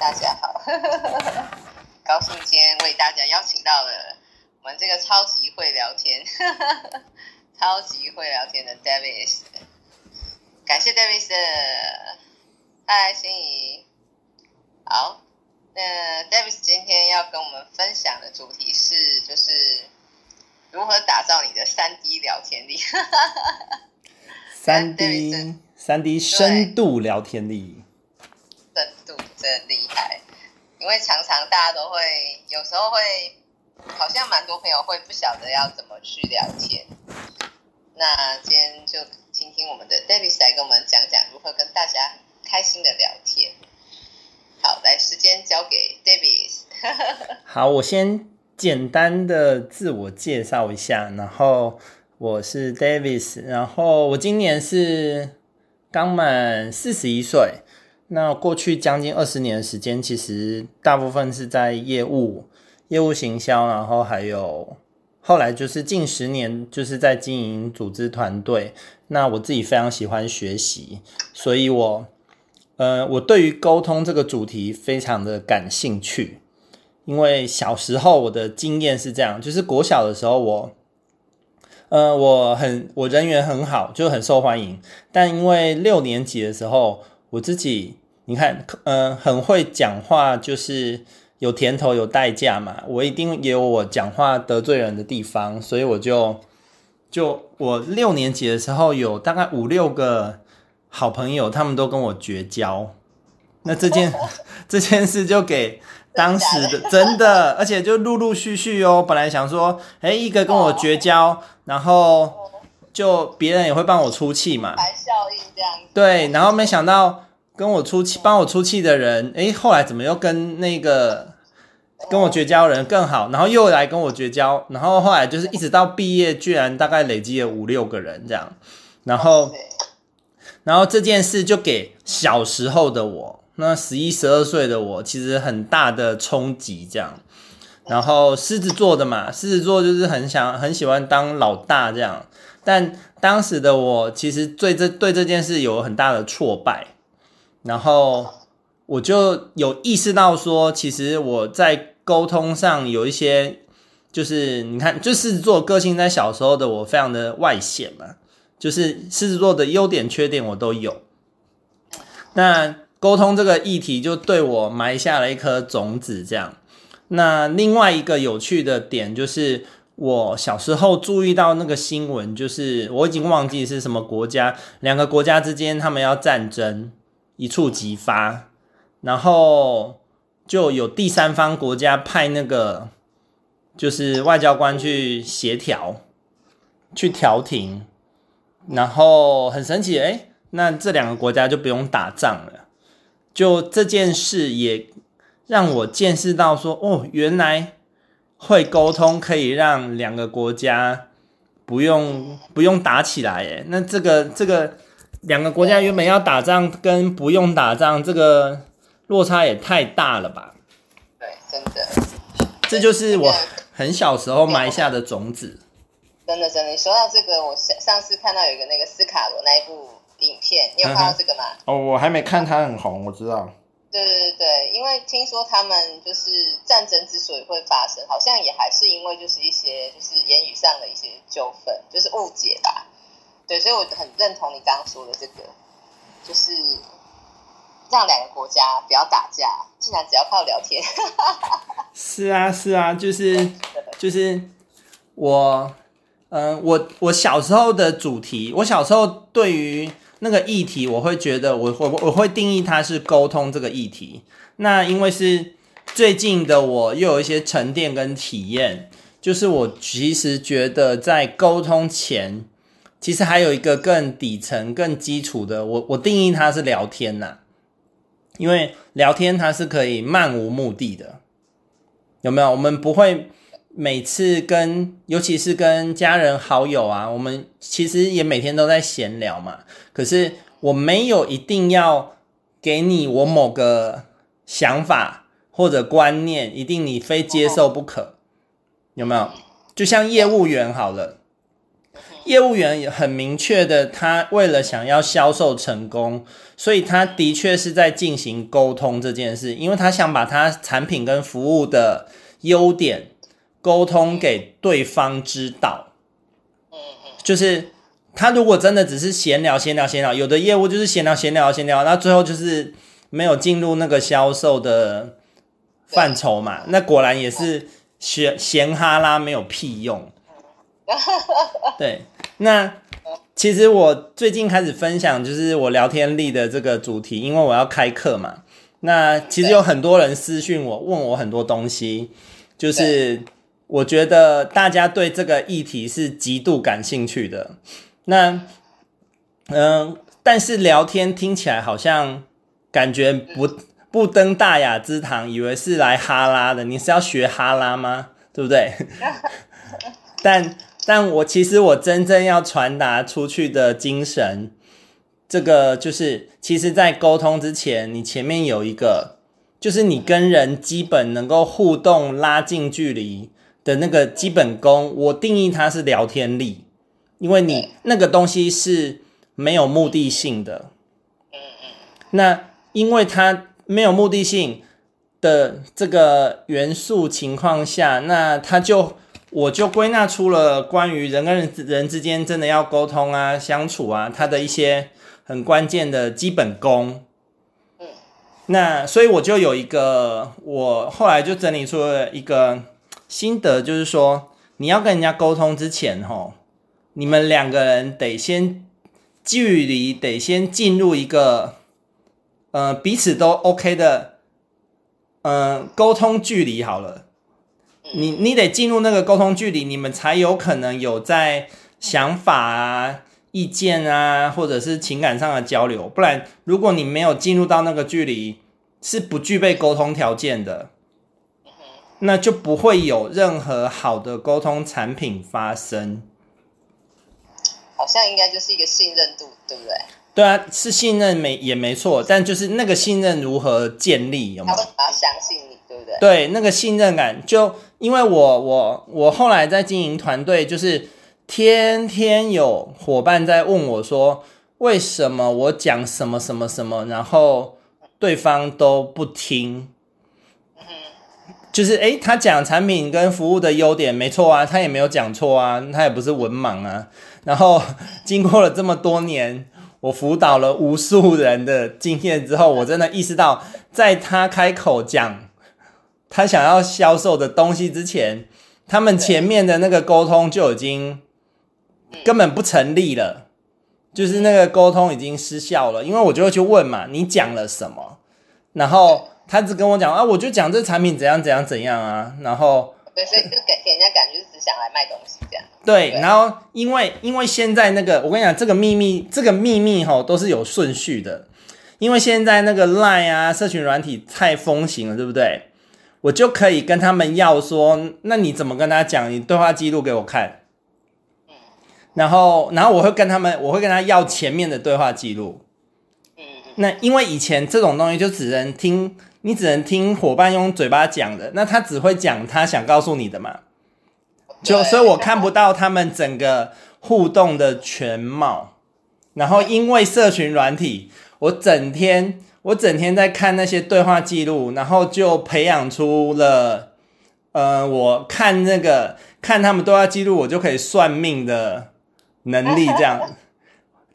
大家好，高兴今天为大家邀请到了我们这个超级会聊天、超级会聊天的 Davis，感谢 Davis，嗨，心怡，好，那 Davis 今天要跟我们分享的主题是，就是如何打造你的三 D 聊天力，三 D 三 D 深度聊天力。深度真厉害，因为常常大家都会，有时候会，好像蛮多朋友会不晓得要怎么去聊天。那今天就听听我们的 Davis 来跟我们讲讲如何跟大家开心的聊天。好，来，时间交给 Davis。好，我先简单的自我介绍一下，然后我是 Davis，然后我今年是刚满四十一岁。那过去将近二十年的时间，其实大部分是在业务、业务行销，然后还有后来就是近十年就是在经营组织团队。那我自己非常喜欢学习，所以我呃，我对于沟通这个主题非常的感兴趣。因为小时候我的经验是这样，就是国小的时候我呃，我很我人缘很好，就很受欢迎。但因为六年级的时候，我自己，你看，嗯、呃，很会讲话，就是有甜头有代价嘛。我一定也有我讲话得罪人的地方，所以我就就我六年级的时候，有大概五六个好朋友，他们都跟我绝交。那这件 这件事就给当时的真的，而且就陆陆续续哦。本来想说，哎，一个跟我绝交，然后就别人也会帮我出气嘛。白效应这样对，然后没想到跟我出气、帮我出气的人，诶，后来怎么又跟那个跟我绝交的人更好？然后又来跟我绝交，然后后来就是一直到毕业，居然大概累积了五六个人这样。然后，然后这件事就给小时候的我，那十一、十二岁的我，其实很大的冲击这样。然后狮子座的嘛，狮子座就是很想、很喜欢当老大这样，但。当时的我其实对这对这件事有很大的挫败，然后我就有意识到说，其实我在沟通上有一些，就是你看，就狮子座个性在小时候的我非常的外显嘛，就是狮子座的优点缺点我都有。那沟通这个议题就对我埋下了一颗种子，这样。那另外一个有趣的点就是。我小时候注意到那个新闻，就是我已经忘记是什么国家，两个国家之间他们要战争，一触即发，然后就有第三方国家派那个就是外交官去协调，去调停，然后很神奇，诶，那这两个国家就不用打仗了，就这件事也让我见识到说，哦，原来。会沟通可以让两个国家不用不用打起来，诶，那这个这个两个国家原本要打仗跟不用打仗，这个落差也太大了吧？对，真的，这就是我很小时候埋下的种子。真的真的，你说到这个，我上上次看到有一个那个斯卡罗那一部影片，你有看到这个吗？哦，我还没看，它很红，我知道。对对对，因为听说他们就是战争之所以会发生，好像也还是因为就是一些就是言语上的一些纠纷，就是误解吧。对，所以我很认同你刚刚说的这个，就是让两个国家不要打架，竟然只要靠聊天。是啊，是啊，就是就是我，嗯、呃，我我小时候的主题，我小时候对于。那个议题，我会觉得我我我会定义它是沟通这个议题。那因为是最近的，我又有一些沉淀跟体验，就是我其实觉得在沟通前，其实还有一个更底层、更基础的，我我定义它是聊天呐。因为聊天它是可以漫无目的的，有没有？我们不会。每次跟，尤其是跟家人好友啊，我们其实也每天都在闲聊嘛。可是我没有一定要给你我某个想法或者观念，一定你非接受不可，有没有？就像业务员好了，业务员也很明确的，他为了想要销售成功，所以他的确是在进行沟通这件事，因为他想把他产品跟服务的优点沟通给对方知道。就是他如果真的只是闲聊、闲聊、闲聊，有的业务就是闲聊、闲聊、闲聊，那最后就是没有进入那个销售的范畴嘛，那果然也是闲闲哈拉，没有屁用。对，那其实我最近开始分享，就是我聊天力的这个主题，因为我要开课嘛。那其实有很多人私讯我，问我很多东西，就是我觉得大家对这个议题是极度感兴趣的。那，嗯，但是聊天听起来好像感觉不不登大雅之堂，以为是来哈拉的。你是要学哈拉吗？对不对？但。但我其实我真正要传达出去的精神，这个就是，其实，在沟通之前，你前面有一个，就是你跟人基本能够互动、拉近距离的那个基本功，我定义它是聊天力，因为你那个东西是没有目的性的。嗯嗯那因为它没有目的性的这个元素情况下，那它就。我就归纳出了关于人跟人人之间真的要沟通啊、相处啊，它的一些很关键的基本功。嗯，那所以我就有一个，我后来就整理出了一个心得，就是说，你要跟人家沟通之前，吼，你们两个人得先距离得先进入一个，呃，彼此都 OK 的，呃，沟通距离好了。你你得进入那个沟通距离，你们才有可能有在想法啊、意见啊，或者是情感上的交流。不然，如果你没有进入到那个距离，是不具备沟通条件的，那就不会有任何好的沟通产品发生。好像应该就是一个信任度，对不对？对啊，是信任没也没错，但就是那个信任如何建立，有没有？他会要相信你，对不对？对，那个信任感就。因为我我我后来在经营团队，就是天天有伙伴在问我说，为什么我讲什么什么什么，然后对方都不听。就是诶，他讲产品跟服务的优点没错啊，他也没有讲错啊，他也不是文盲啊。然后经过了这么多年，我辅导了无数人的经验之后，我真的意识到，在他开口讲。他想要销售的东西之前，他们前面的那个沟通就已经根本不成立了，就是那个沟通已经失效了。因为我就会去问嘛，你讲了什么？然后他只跟我讲啊，我就讲这产品怎样怎样怎样啊。然后对，所以就给给人家感觉是只想来卖东西这样。对，然后因为因为现在那个我跟你讲，这个秘密这个秘密哈都是有顺序的，因为现在那个 Line 啊，社群软体太风行了，对不对？我就可以跟他们要说，那你怎么跟他讲？你对话记录给我看。嗯然后，然后我会跟他们，我会跟他要前面的对话记录。那因为以前这种东西就只能听，你只能听伙伴用嘴巴讲的，那他只会讲他想告诉你的嘛。就所以我看不到他们整个互动的全貌。然后因为社群软体，我整天。我整天在看那些对话记录，然后就培养出了，呃，我看那个看他们对话记录，我就可以算命的能力。这样，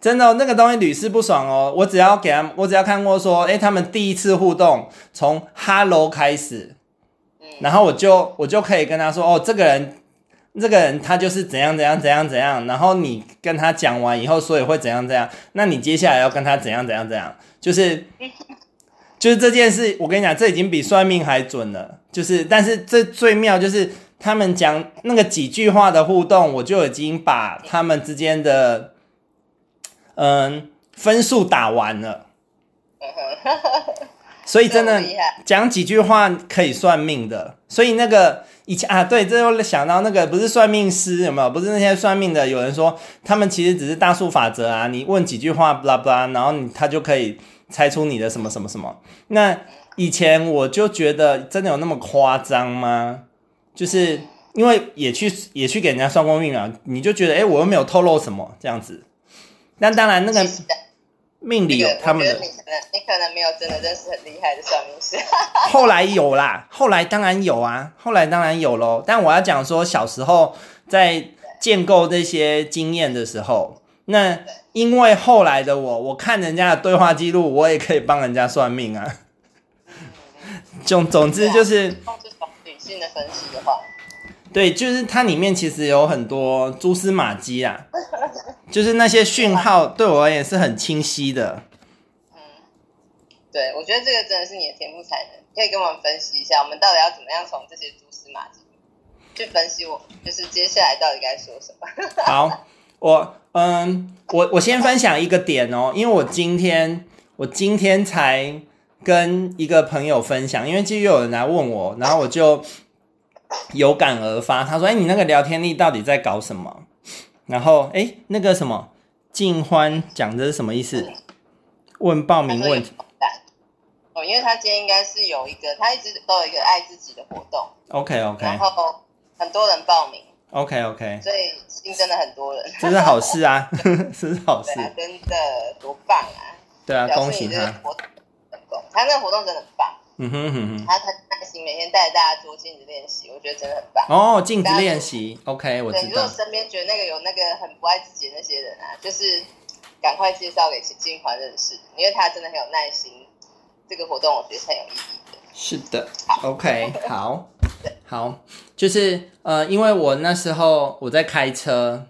真的，那个东西屡试不爽哦。我只要给他们，我只要看过说，诶，他们第一次互动从 Hello 开始，然后我就我就可以跟他说，哦，这个人，这个人他就是怎样怎样怎样怎样。然后你跟他讲完以后，所以会怎样怎样。那你接下来要跟他怎样怎样怎样。就是，就是这件事，我跟你讲，这已经比算命还准了。就是，但是这最妙就是他们讲那个几句话的互动，我就已经把他们之间的嗯分数打完了。所以真的讲几句话可以算命的。所以那个以前啊，对，这又想到那个不是算命师有没有？不是那些算命的，有人说他们其实只是大数法则啊。你问几句话，巴拉巴拉，然后你他就可以。猜出你的什么什么什么？那以前我就觉得真的有那么夸张吗？就是因为也去也去给人家算过命啊，你就觉得哎、欸，我又没有透露什么这样子。但当然那个命理有他们的，你可能你可能没有真的认识很厉害的算命师。后来有啦，后来当然有啊，后来当然有喽。但我要讲说，小时候在建构这些经验的时候，那因为后来的我，我看人家的对话记录，我也可以帮人家算命啊。总总之就是，理性的分析的话，对，就是它里面其实有很多蛛丝马迹啊，就是那些讯号对我而言是很清晰的。嗯，对，我觉得这个真的是你的天赋才能，可以跟我们分析一下，我们到底要怎么样从这些蛛丝马迹去分析我，就是接下来到底该说什么。好，我嗯，我我先分享一个点哦，因为我今天我今天才。跟一个朋友分享，因为继续有人来问我，然后我就有感而发。他说：“哎，你那个聊天力到底在搞什么？”然后，哎，那个什么静欢讲的是什么意思？问报名问题。哦，因为他今天应该是有一个，他一直都有一个爱自己的活动。OK OK。然后很多人报名。OK OK。所以新增了很多人。这是好事啊，这是好事。真的多棒啊！对啊，恭喜他。他那个活动真的很棒，嗯哼哼哼，他很每天带着大家做镜子练习，我觉得真的很棒。哦，镜子练习，OK，我知道。如果身边觉得那个有那个很不爱自己的那些人啊，就是赶快介绍给金环认识，因为他真的很有耐心。这个活动我觉得很有意义的。是的，OK，好，好，就是呃，因为我那时候我在开车，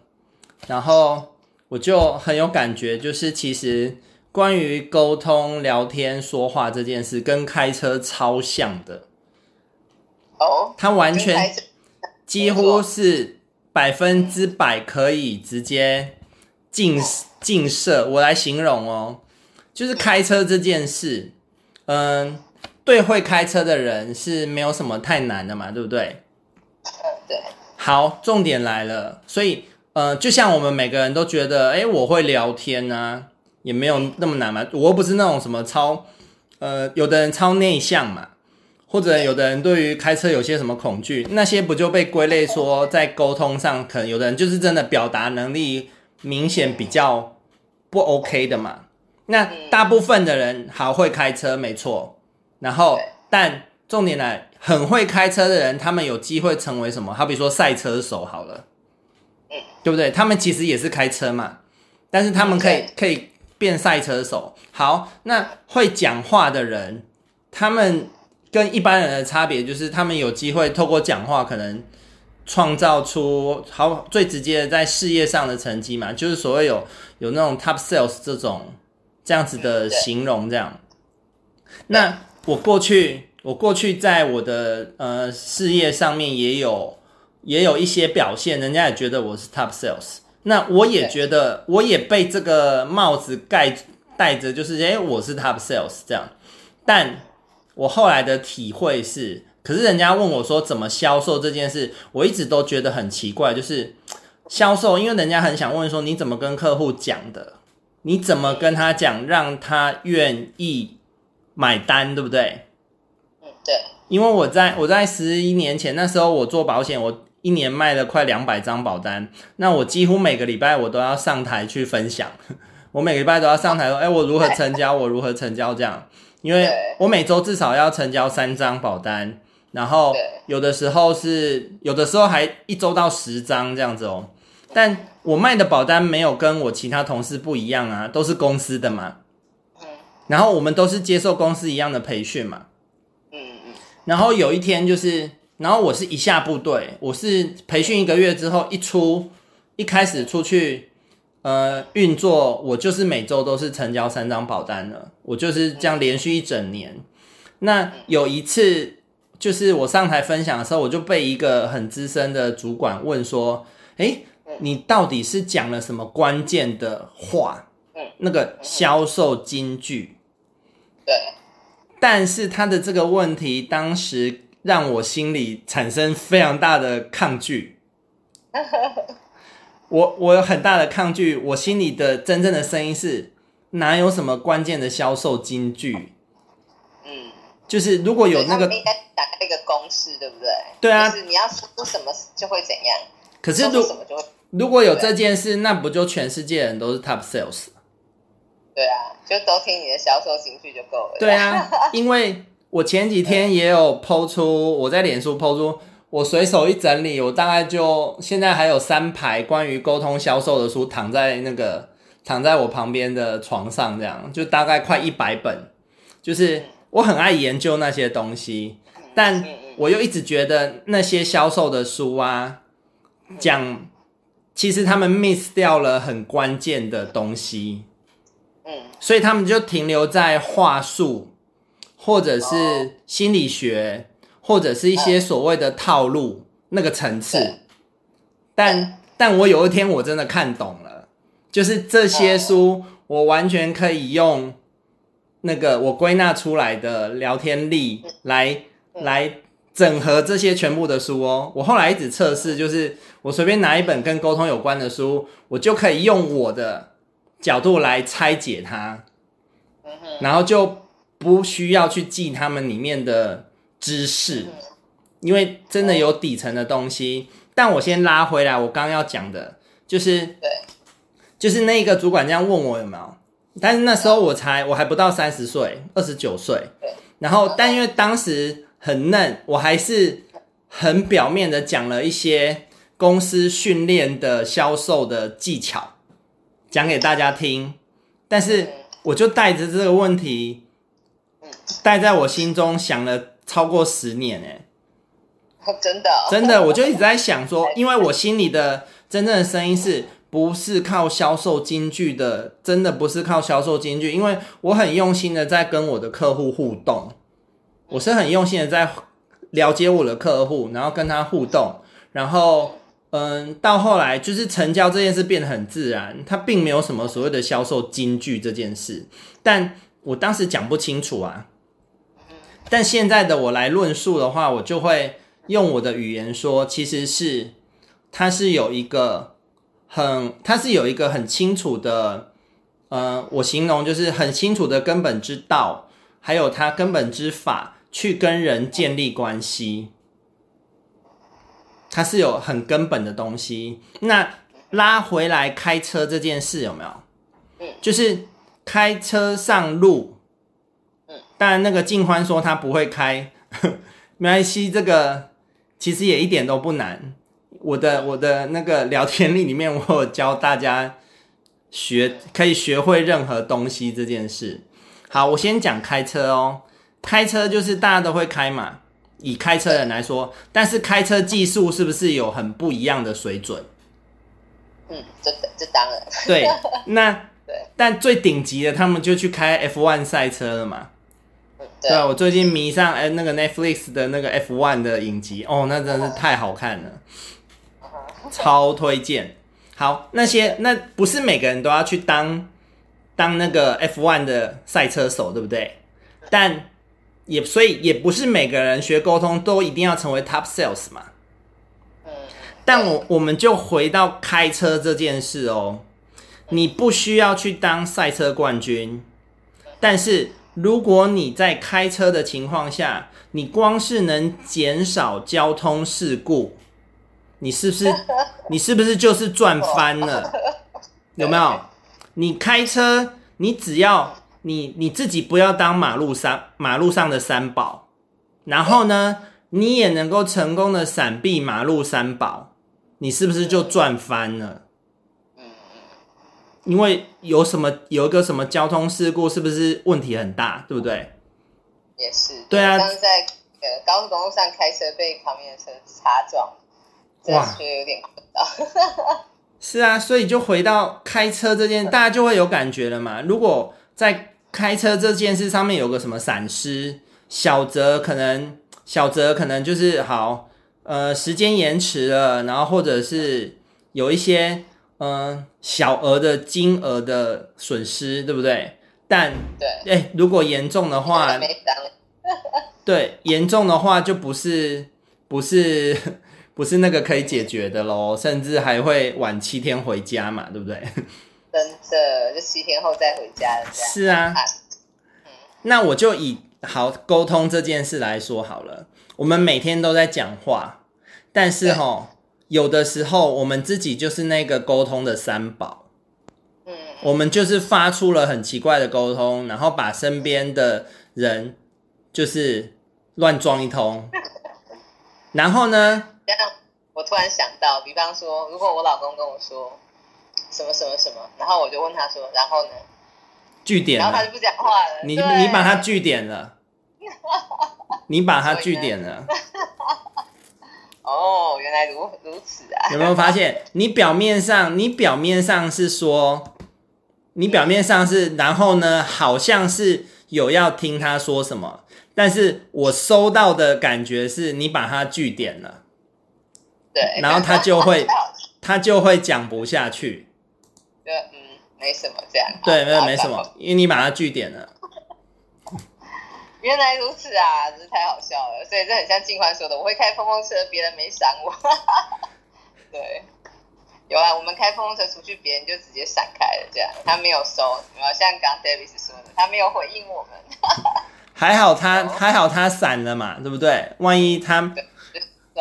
然后我就很有感觉，就是其实。关于沟通、聊天、说话这件事，跟开车超像的。哦，它完全几乎是百分之百可以直接进进射。我来形容哦，就是开车这件事，嗯，对会开车的人是没有什么太难的嘛，对不对？对。好，重点来了，所以，呃，就像我们每个人都觉得，哎，我会聊天啊。也没有那么难嘛，我又不是那种什么超，呃，有的人超内向嘛，或者有的人对于开车有些什么恐惧，那些不就被归类说在沟通上，可能有的人就是真的表达能力明显比较不 OK 的嘛。那大部分的人好会开车没错，然后但重点来，很会开车的人，他们有机会成为什么？好比说赛车手好了，对不对？他们其实也是开车嘛，但是他们可以可以。变赛车手好，那会讲话的人，他们跟一般人的差别就是，他们有机会透过讲话，可能创造出好最直接的在事业上的成绩嘛，就是所谓有有那种 top sales 这种这样子的形容这样。那我过去我过去在我的呃事业上面也有也有一些表现，人家也觉得我是 top sales。那我也觉得，我也被这个帽子盖戴着，就是哎，我是 top sales 这样。但我后来的体会是，可是人家问我说怎么销售这件事，我一直都觉得很奇怪，就是销售，因为人家很想问说你怎么跟客户讲的，你怎么跟他讲，让他愿意买单，对不对？嗯，对。因为我在我在十一年前那时候，我做保险，我。一年卖了快两百张保单，那我几乎每个礼拜我都要上台去分享，我每个礼拜都要上台说，哎，我如何成交，我如何成交这样，因为我每周至少要成交三张保单，然后有的时候是有的时候还一周到十张这样子哦，但我卖的保单没有跟我其他同事不一样啊，都是公司的嘛，然后我们都是接受公司一样的培训嘛，嗯嗯，然后有一天就是。然后我是一下部队，我是培训一个月之后一出，一开始出去，呃，运作，我就是每周都是成交三张保单了，我就是这样连续一整年。那有一次，就是我上台分享的时候，我就被一个很资深的主管问说：“诶，你到底是讲了什么关键的话？那个销售金句？”对。但是他的这个问题当时。让我心里产生非常大的抗拒，我我有很大的抗拒，我心里的真正的声音是哪有什么关键的销售金句？嗯，就是如果有那个，应该讲大概一个公式，对不对？对啊，就是你要说什么就会怎样。可是如如果有这件事，那不就全世界人都是 top sales？对啊，就都听你的销售金句就够了。对啊，因为我前几天 也有 po 出，我在脸书 po 出，我随手一整理，我大概就现在还有三排关于沟通销售的书躺在那个躺在我旁边的床上，这样就大概快一百本。就是我很爱研究那些东西，但我又一直觉得那些销售的书啊，讲其实他们 miss 掉了很关键的东西。嗯，所以他们就停留在话术，或者是心理学，或者是一些所谓的套路那个层次。但但我有一天我真的看懂了，就是这些书我完全可以用那个我归纳出来的聊天力来来整合这些全部的书哦。我后来一直测试，就是我随便拿一本跟沟通有关的书，我就可以用我的。角度来拆解它，然后就不需要去记他们里面的知识，因为真的有底层的东西。但我先拉回来，我刚刚要讲的就是，就是那个主管这样问我有没有，但是那时候我才我还不到三十岁，二十九岁，然后但因为当时很嫩，我还是很表面的讲了一些公司训练的销售的技巧。讲给大家听，但是我就带着这个问题，带在我心中想了超过十年诶，真的真的，我就一直在想说，因为我心里的真正的声音是不是靠销售金句的？真的不是靠销售金句，因为我很用心的在跟我的客户互动，我是很用心的在了解我的客户，然后跟他互动，然后。嗯，到后来就是成交这件事变得很自然，它并没有什么所谓的销售金句这件事，但我当时讲不清楚啊。但现在的我来论述的话，我就会用我的语言说，其实是它是有一个很，它是有一个很清楚的，呃，我形容就是很清楚的根本之道，还有它根本之法，去跟人建立关系。它是有很根本的东西。那拉回来开车这件事有没有？就是开车上路。当然，那个静欢说他不会开，没关系。这个其实也一点都不难。我的我的那个聊天力里面，我有教大家学可以学会任何东西这件事。好，我先讲开车哦。开车就是大家都会开嘛。以开车人来说，但是开车技术是不是有很不一样的水准？嗯，这这当然。对，那 对，但最顶级的他们就去开 F1 赛车了嘛。对，啊，我最近迷上哎那个 Netflix 的那个 F1 的影集哦，那真的是太好看了，超推荐。好，那些那不是每个人都要去当当那个 F1 的赛车手，对不对？但也所以也不是每个人学沟通都一定要成为 top sales 嘛。但我我们就回到开车这件事哦，你不需要去当赛车冠军，但是如果你在开车的情况下，你光是能减少交通事故，你是不是 你是不是就是赚翻了？有没有？你开车，你只要。你你自己不要当马路三马路上的三宝，然后呢，你也能够成功的闪避马路三宝，你是不是就赚翻了？因为有什么有一个什么交通事故，是不是问题很大，对不对？也是。对啊。刚在呃高速公路上开车被旁边的车擦撞，哇，觉得有点困扰。是啊，所以就回到开车这件，大家就会有感觉了嘛。如果在开车这件事上面有个什么闪失，小则可能小则可能就是好，呃，时间延迟了，然后或者是有一些嗯、呃、小额的金额的损失，对不对？但对，哎，如果严重的话，对，严重的话就不是不是 不是那个可以解决的喽，甚至还会晚七天回家嘛，对不对？真的，就七天后再回家了。是啊，那我就以好沟通这件事来说好了，我们每天都在讲话，但是齁，有的时候我们自己就是那个沟通的三宝。嗯，我们就是发出了很奇怪的沟通，然后把身边的人就是乱撞一通。然后呢？我突然想到，比方说，如果我老公跟我说什么什么什么，然后我就问他说，然后呢？据点，然后他就不讲话了。你你把他据点了，你把他据点了。哦，原来如如此啊！有没有发现？你表面上，你表面上是说，你表面上是，然后呢，好像是有要听他说什么。但是我收到的感觉是你把他据点了，对，然后他就会 他就会讲不下去，就嗯，没什么这样，对，没有没什么，因为你把他据点了。原来如此啊，真是太好笑了，所以这很像静欢说的，我会开碰碰车，别人没闪我，对，有啊，我们开碰碰车出去，别人就直接闪开了，这样他没有收，有啊，像刚 Davis 说的，他没有回应我们。还好他还好他闪了嘛，对不对？万一他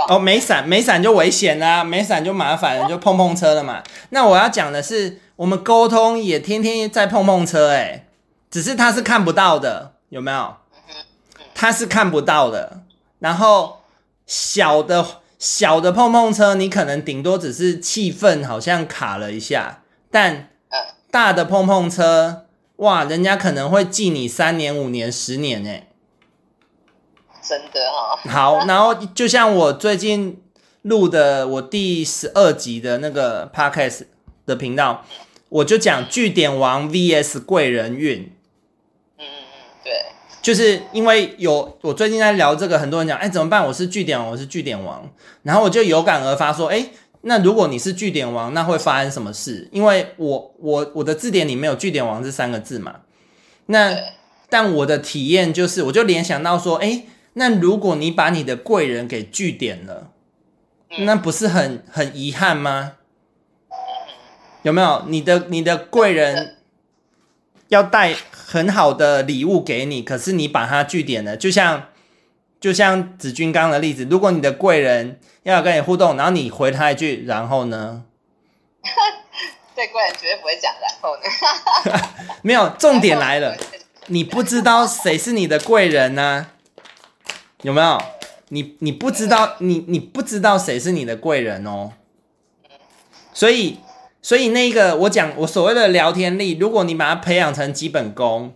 哦没闪没闪就危险啦，没闪就麻烦了，就碰碰车了嘛。那我要讲的是，我们沟通也天天在碰碰车，哎，只是他是看不到的，有没有？他是看不到的。然后小的小的碰碰车，你可能顶多只是气氛好像卡了一下，但大的碰碰车。哇，人家可能会记你三年、五年、十年呢，真的哈、哦。好，然后就像我最近录的我第十二集的那个 podcast 的频道，我就讲据点王 vs 贵人运。嗯嗯嗯，对，就是因为有我最近在聊这个，很多人讲，哎，怎么办？我是据点王，我是据点王，然后我就有感而发说，哎。那如果你是据点王，那会发生什么事？因为我我我的字典里没有据点王这三个字嘛。那但我的体验就是，我就联想到说，哎，那如果你把你的贵人给据点了，那不是很很遗憾吗？有没有？你的你的贵人要带很好的礼物给你，可是你把它据点了，就像。就像子君刚刚的例子，如果你的贵人要跟你互动，然后你回他一句，然后呢？对，贵人绝对不会讲然后呢。没有，重点来了，你不知道谁是你的贵人呢、啊？有没有？你你不知道，你你不知道谁是你的贵人哦。所以，所以那个我讲我所谓的聊天力，如果你把它培养成基本功。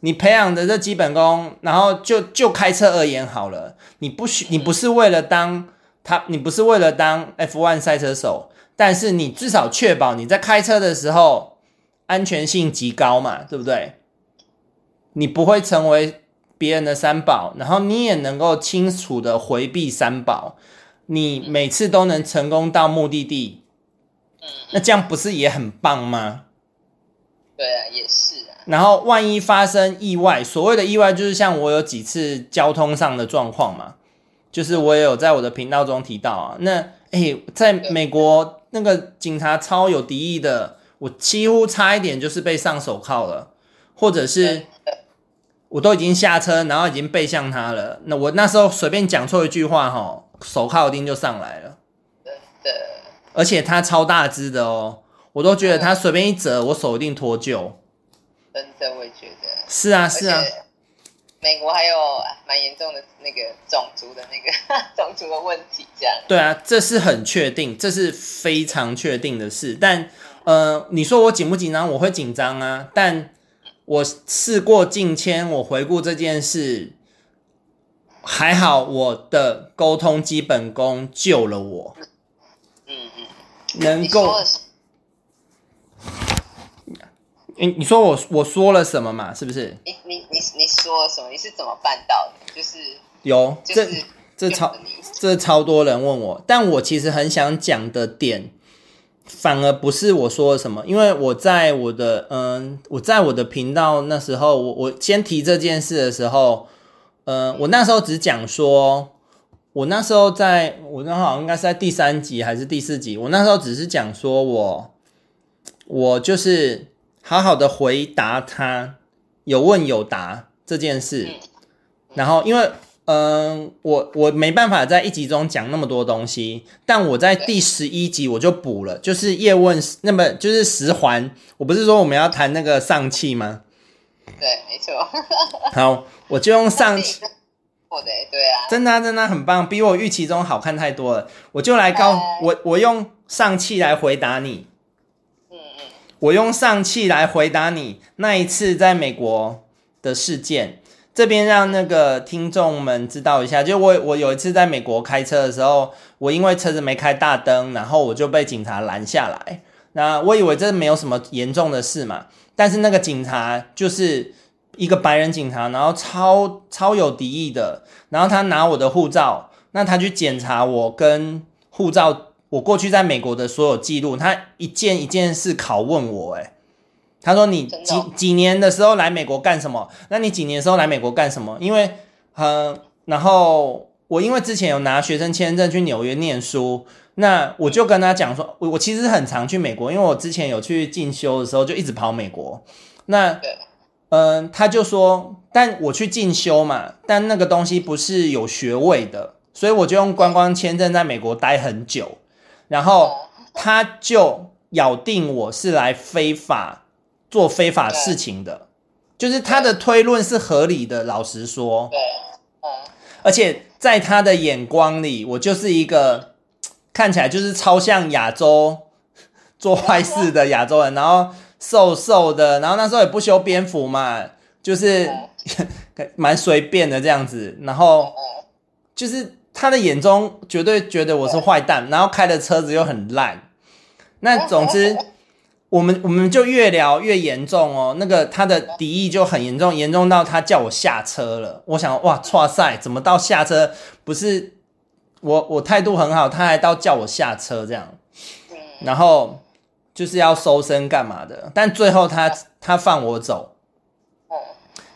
你培养的这基本功，然后就就开车而言好了，你不需你不是为了当他，你不是为了当 F1 赛车手，但是你至少确保你在开车的时候安全性极高嘛，对不对？你不会成为别人的三宝，然后你也能够清楚的回避三宝，你每次都能成功到目的地，那这样不是也很棒吗？对啊，也是啊。然后万一发生意外，所谓的意外就是像我有几次交通上的状况嘛，就是我也有在我的频道中提到啊。那诶，在美国那个警察超有敌意的，我几乎差一点就是被上手铐了，或者是我都已经下车，然后已经背向他了。那我那时候随便讲错一句话哈，手铐一定就上来了。而且它超大只的哦，我都觉得它随便一折，我手一定脱臼。真的，我也觉得是啊，是啊。美国还有蛮严重的那个种族的那个 种族的问题，这样。对啊，这是很确定，这是非常确定的事。但呃，你说我紧不紧张？我会紧张啊。但我事过境迁，我回顾这件事，还好，我的沟通基本功救了我。能够。你你说我我说了什么嘛？是不是？你你你你说了什么？你是怎么办到的？就是有，就是这这超这超多人问我，但我其实很想讲的点，反而不是我说了什么，因为我在我的嗯，我在我的频道那时候，我我先提这件事的时候，嗯，我那时候只讲说，我那时候在我那好像应该是在第三集还是第四集，我那时候只是讲说我我就是。好好的回答他，有问有答这件事，然后因为嗯、呃，我我没办法在一集中讲那么多东西，但我在第十一集我就补了，就是叶问，那么就是十环，我不是说我们要谈那个上气吗？对，没错。好，我就用上气。我的对啊，真的、啊、真的、啊、很棒，比我预期中好看太多了。我就来告我，我用上气来回答你。嗯嗯，我用上气来回答你那一次在美国的事件。这边让那个听众们知道一下，就我我有一次在美国开车的时候，我因为车子没开大灯，然后我就被警察拦下来。那我以为这没有什么严重的事嘛，但是那个警察就是一个白人警察，然后超超有敌意的，然后他拿我的护照，那他去检查我跟护照，我过去在美国的所有记录，他一件一件事拷问我，诶他说：“你几几年的时候来美国干什么？那你几年的时候来美国干什么？因为，嗯，然后我因为之前有拿学生签证去纽约念书，那我就跟他讲说，我我其实很常去美国，因为我之前有去进修的时候就一直跑美国。那，嗯，他就说，但我去进修嘛，但那个东西不是有学位的，所以我就用观光签证在美国待很久。然后他就咬定我是来非法。”做非法事情的，就是他的推论是合理的。老实说，对，而且在他的眼光里，我就是一个 看起来就是超像亚洲做坏事的亚洲人，然后瘦瘦的，然后那时候也不修边幅嘛，就是 蛮随便的这样子。然后就是他的眼中绝对觉得我是坏蛋，然后开的车子又很烂。那总之。我们我们就越聊越严重哦，那个他的敌意就很严重，严重到他叫我下车了。我想哇，哇塞，怎么到下车？不是我我态度很好，他还到叫我下车这样，然后就是要搜身干嘛的？但最后他他放我走，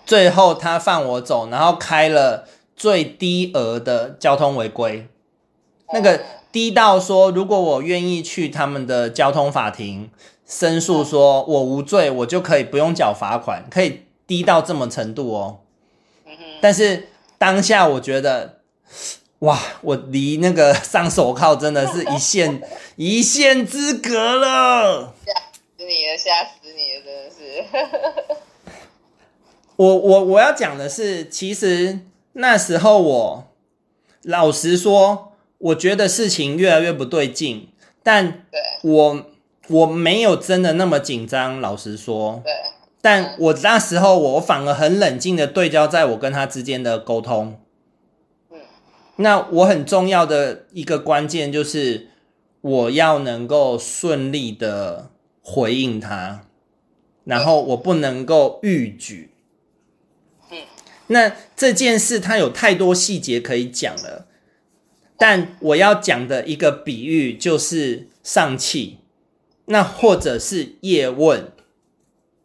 最后他放我走，然后开了最低额的交通违规，那个低到说，如果我愿意去他们的交通法庭。申诉说我无罪，我就可以不用缴罚款，可以低到这么程度哦。但是当下我觉得，哇，我离那个 上手铐真的是一线 一线之隔了。吓死你了，吓死你了，真的是。我我我要讲的是，其实那时候我老实说，我觉得事情越来越不对劲，但我。我没有真的那么紧张，老实说。对。但我那时候，我反而很冷静的对焦在我跟他之间的沟通。嗯。那我很重要的一个关键就是，我要能够顺利的回应他，然后我不能够逾矩。嗯。那这件事他有太多细节可以讲了，但我要讲的一个比喻就是上气。那或者是叶问，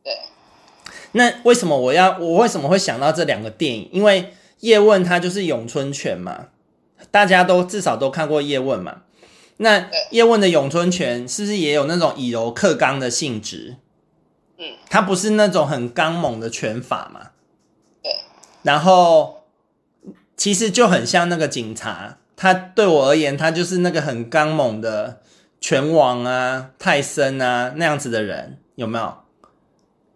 对。那为什么我要我为什么会想到这两个电影？因为叶问他就是咏春拳嘛，大家都至少都看过叶问嘛。那叶问的咏春拳是不是也有那种以柔克刚的性质？嗯，他不是那种很刚猛的拳法嘛。对。然后其实就很像那个警察，他对我而言，他就是那个很刚猛的。拳王啊，泰森啊，那样子的人有没有？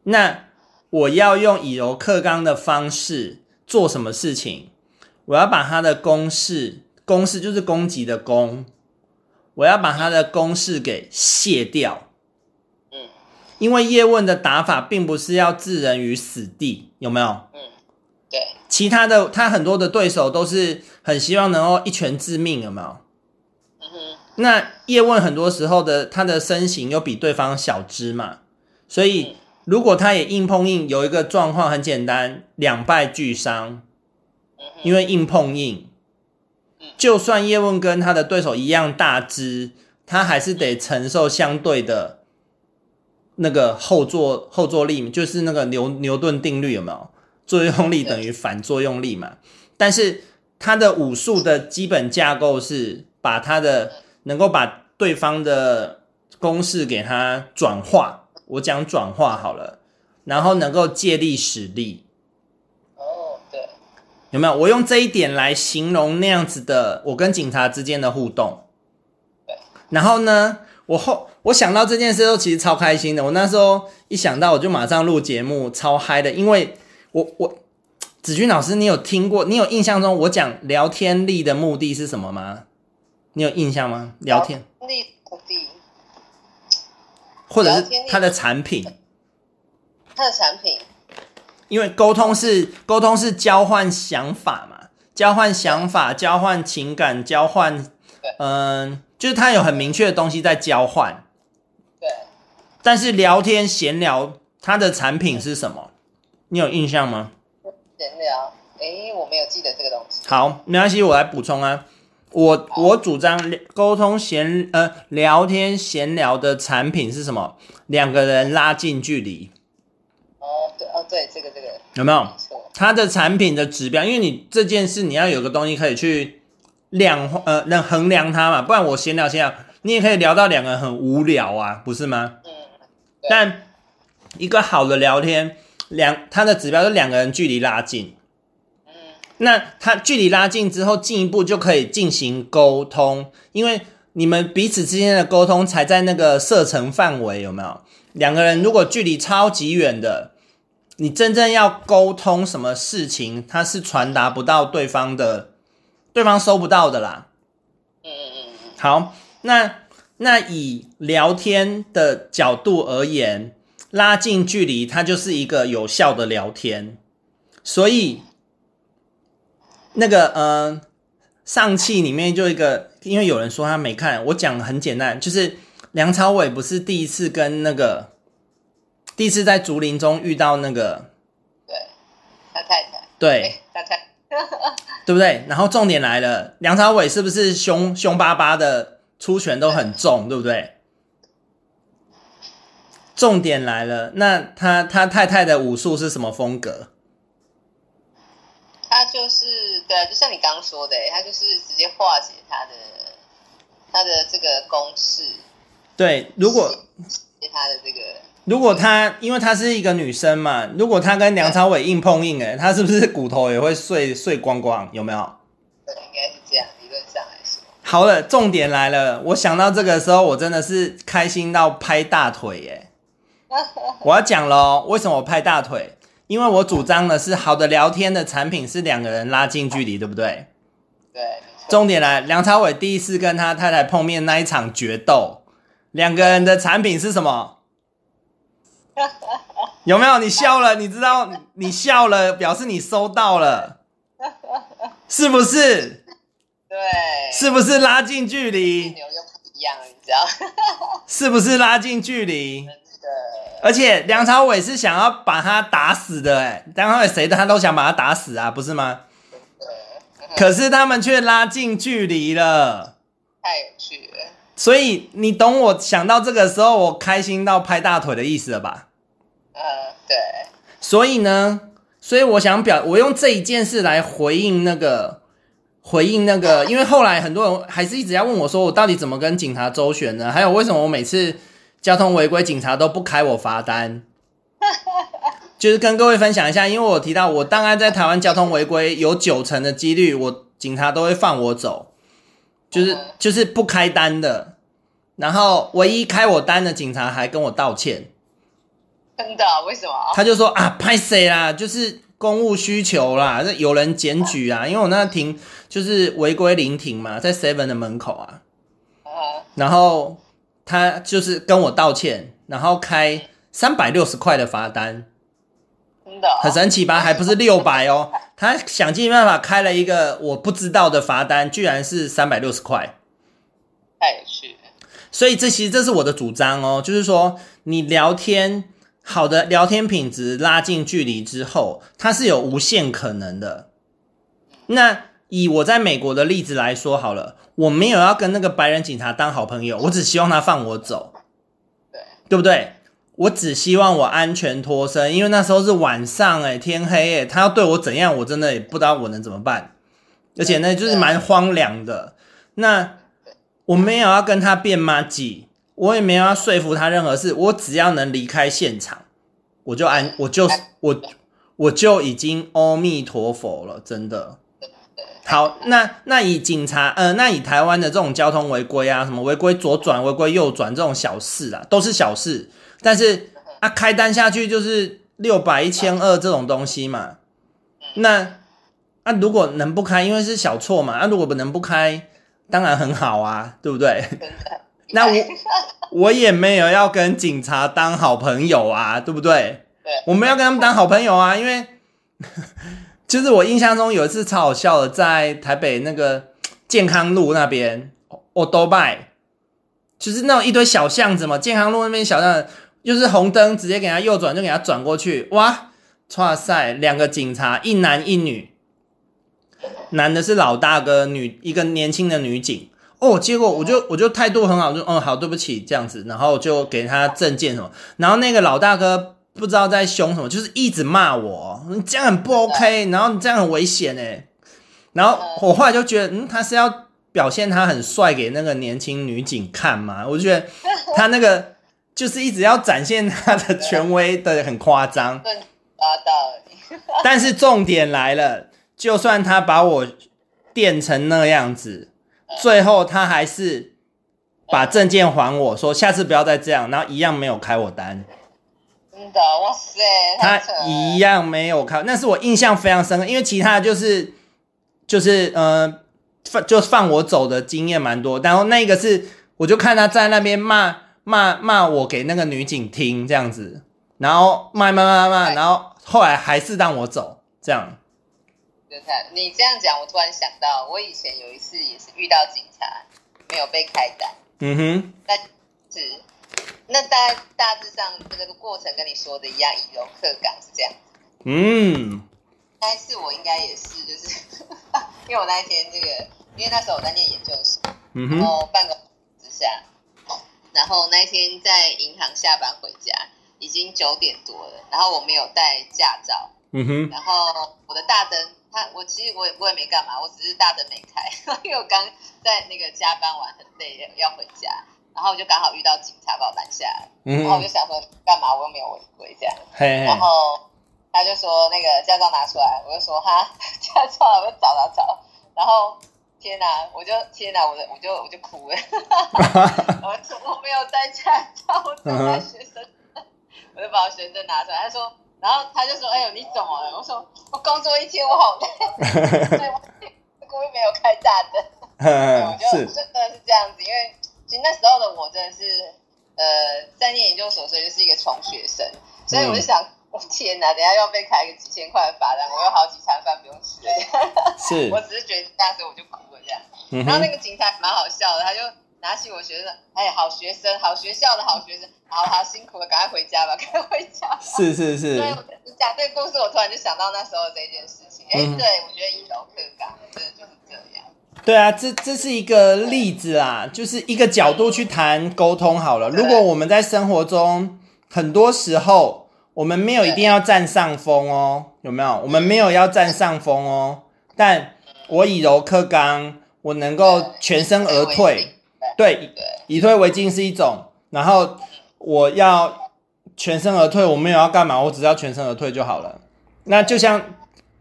那我要用以柔克刚的方式做什么事情？我要把他的攻势，攻势就是攻击的攻，我要把他的攻势给卸掉。嗯，因为叶问的打法并不是要置人于死地，有没有？嗯，对。其他的他很多的对手都是很希望能够一拳致命，有没有？嗯那叶问很多时候的他的身形又比对方小只嘛，所以如果他也硬碰硬，有一个状况很简单，两败俱伤，因为硬碰硬，就算叶问跟他的对手一样大只，他还是得承受相对的那个后坐后坐力，就是那个牛牛顿定律有没有？作用力等于反作用力嘛。但是他的武术的基本架构是把他的能够把对方的攻势给他转化，我讲转化好了，然后能够借力使力。有没有？我用这一点来形容那样子的我跟警察之间的互动。对。然后呢，我后我想到这件事后其实超开心的。我那时候一想到，我就马上录节目，超嗨的。因为我我子君老师，你有听过？你有印象中我讲聊天力的目的是什么吗？你有印象吗？聊天力目的，或者是它的产品，他的产品。因为沟通是沟通是交换想法嘛，交换想法，交换情感，交换，嗯、呃，就是它有很明确的东西在交换。对。但是聊天闲聊，它的产品是什么？你有印象吗？闲聊，诶，我没有记得这个东西。好，没关系，我来补充啊。我我主张沟通闲呃聊天闲聊的产品是什么？两个人拉近距离。对这个这个有没有？它的产品的指标，因为你这件事你要有个东西可以去量化，呃，能衡量它嘛，不然我闲聊闲聊，你也可以聊到两个人很无聊啊，不是吗？嗯。但一个好的聊天，两它的指标是两个人距离拉近。嗯。那他距离拉近之后，进一步就可以进行沟通，因为你们彼此之间的沟通才在那个射程范围，有没有？两个人如果距离超级远的。你真正要沟通什么事情，它是传达不到对方的，对方收不到的啦。嗯嗯嗯。好，那那以聊天的角度而言，拉近距离，它就是一个有效的聊天。所以，那个呃，上期里面就一个，因为有人说他没看，我讲很简单，就是梁朝伟不是第一次跟那个。第一次在竹林中遇到那个，对，他太太，对，他太太，对不对？然后重点来了，梁朝伟是不是凶凶巴巴的，出拳都很重，对，不对？重点来了，那他他太太的武术是什么风格？他就是对啊，就像你刚刚说的，他就是直接化解他的他的这个攻势。对，如果他的这个。如果她，因为她是一个女生嘛，如果她跟梁朝伟硬碰硬，哎，她是不是骨头也会碎碎光光？有没有？对，应该是这样，理论上来说。好了，重点来了，我想到这个时候，我真的是开心到拍大腿，耶。我要讲喽，为什么我拍大腿？因为我主张的是，好的聊天的产品是两个人拉近距离，对不对？对。重点来，梁朝伟第一次跟他太太碰面那一场决斗，两个人的产品是什么？有没有？你笑了，你知道你笑了，表示你收到了，是不是？对，是不是拉近距离？牛又不一样，你知道？是不是拉近距离？而且梁朝伟是想要把他打死的，哎，梁朝伟谁的他都想把他打死啊，不是吗？可是他们却拉近距离了，太有趣了。所以你懂我想到这个时候我开心到拍大腿的意思了吧？呃，对，所以呢，所以我想表，我用这一件事来回应那个，回应那个，因为后来很多人还是一直在问我说，我到底怎么跟警察周旋呢？还有为什么我每次交通违规，警察都不开我罚单？就是跟各位分享一下，因为我提到我大概在台湾交通违规有九成的几率，我警察都会放我走，就是就是不开单的，然后唯一开我单的警察还跟我道歉。真的？为什么？他就说啊，拍谁啦？就是公务需求啦，这有人检举啊。因为我那停就是违规临停嘛，在 Seven 的门口啊。然后他就是跟我道歉，然后开三百六十块的罚单。真的？很神奇吧？还不是六百哦。他想尽办法开了一个我不知道的罚单，居然是三百六十块。太有趣了。所以这其实这是我的主张哦，就是说你聊天。好的聊天品质拉近距离之后，它是有无限可能的。那以我在美国的例子来说好了，我没有要跟那个白人警察当好朋友，我只希望他放我走，对，对不对？我只希望我安全脱身，因为那时候是晚上，诶，天黑，诶，他要对我怎样，我真的也不知道我能怎么办。而且呢，就是蛮荒凉的。那我没有要跟他变麻吉。我也没有要说服他任何事，我只要能离开现场，我就安，我就我我就已经阿弥陀佛了，真的。好，那那以警察，呃，那以台湾的这种交通违规啊，什么违规左转、违规右转这种小事啊，都是小事。但是啊，开单下去就是六百、一千二这种东西嘛。那啊，如果能不开，因为是小错嘛。啊，如果不能不开，当然很好啊，对不对？那我 我也没有要跟警察当好朋友啊，对不对？对，我们要跟他们当好朋友啊，因为。就是我印象中有一次超好笑的，在台北那个 健康路那边，我都拜，就是那种一堆小巷子嘛，健康路那边小巷子，就是红灯直接给他右转，就给他转过去，哇，哇塞，两个警察，一男一女，男的是老大哥，女一个年轻的女警，哦，结果我就我就态度很好，就嗯好，对不起这样子，然后就给他证件什么，然后那个老大哥。不知道在凶什么，就是一直骂我，你这样很不 OK，然后你这样很危险哎。然后我后来就觉得，嗯，他是要表现他很帅给那个年轻女警看嘛？我就觉得 他那个就是一直要展现他的权威的很夸张。但是重点来了，就算他把我电成那样子，最后他还是把证件还我说，下次不要再这样，然后一样没有开我单。真的，哇塞！他一样没有开，那是我印象非常深刻，因为其他就是就是呃放就放我走的经验蛮多，然后那个是我就看他在那边骂骂骂我给那个女警听这样子，然后骂骂骂骂，然后后来还是让我走这样。你这样讲，我突然想到，我以前有一次也是遇到警察没有被开单，嗯哼，但是。那大大致上这个过程跟你说的一样，以柔克刚是这样。嗯，那一次我应该也是，就是 因为我那一天这个，因为那时候我在念研究所，嗯、然后办公之下，然后那一天在银行下班回家，已经九点多了，然后我没有带驾照，嗯哼，然后我的大灯，他我其实我也我也没干嘛，我只是大灯没开，因为我刚在那个加班完很累，要回家。然后我就刚好遇到警察把我拦下来，嗯、然后我就想说干嘛？我又没有违规这样。嘿嘿然后他就说那个驾照拿出来，我就说哈，驾照我就找找找。然后天哪，我就天哪，我的我就我就哭了。我说我没有带驾照，我只带学生证，我就把我学生证拿出来。他说，然后他就说，哎呦你怎么了？我说我工作一天我好累，所以我故意没有开大灯。我就真的是这样子，因为。其实那时候的我真的是，呃，在念研究所，所以就是一个穷学生，所以我就想，我、嗯、天哪，等下要被开一个几千块的罚单，我有好几餐饭不用吃了。是，我只是觉得那时候我就哭了这样。嗯、然后那个警察蛮好笑的，他就拿起我学生，哎，好学生，好学校的好学生，好好辛苦了，赶快回家吧，赶快回家。是是是。对，你讲这个故事，我突然就想到那时候这件事情。哎、嗯，对，我觉得以柔克刚，真的就是这样。对啊，这这是一个例子啊，就是一个角度去谈沟通好了。如果我们在生活中，很多时候我们没有一定要占上风哦，有没有？我们没有要占上风哦，但我以柔克刚，我能够全身而退，对，以退为进是一种。然后我要全身而退，我没有要干嘛，我只要全身而退就好了。那就像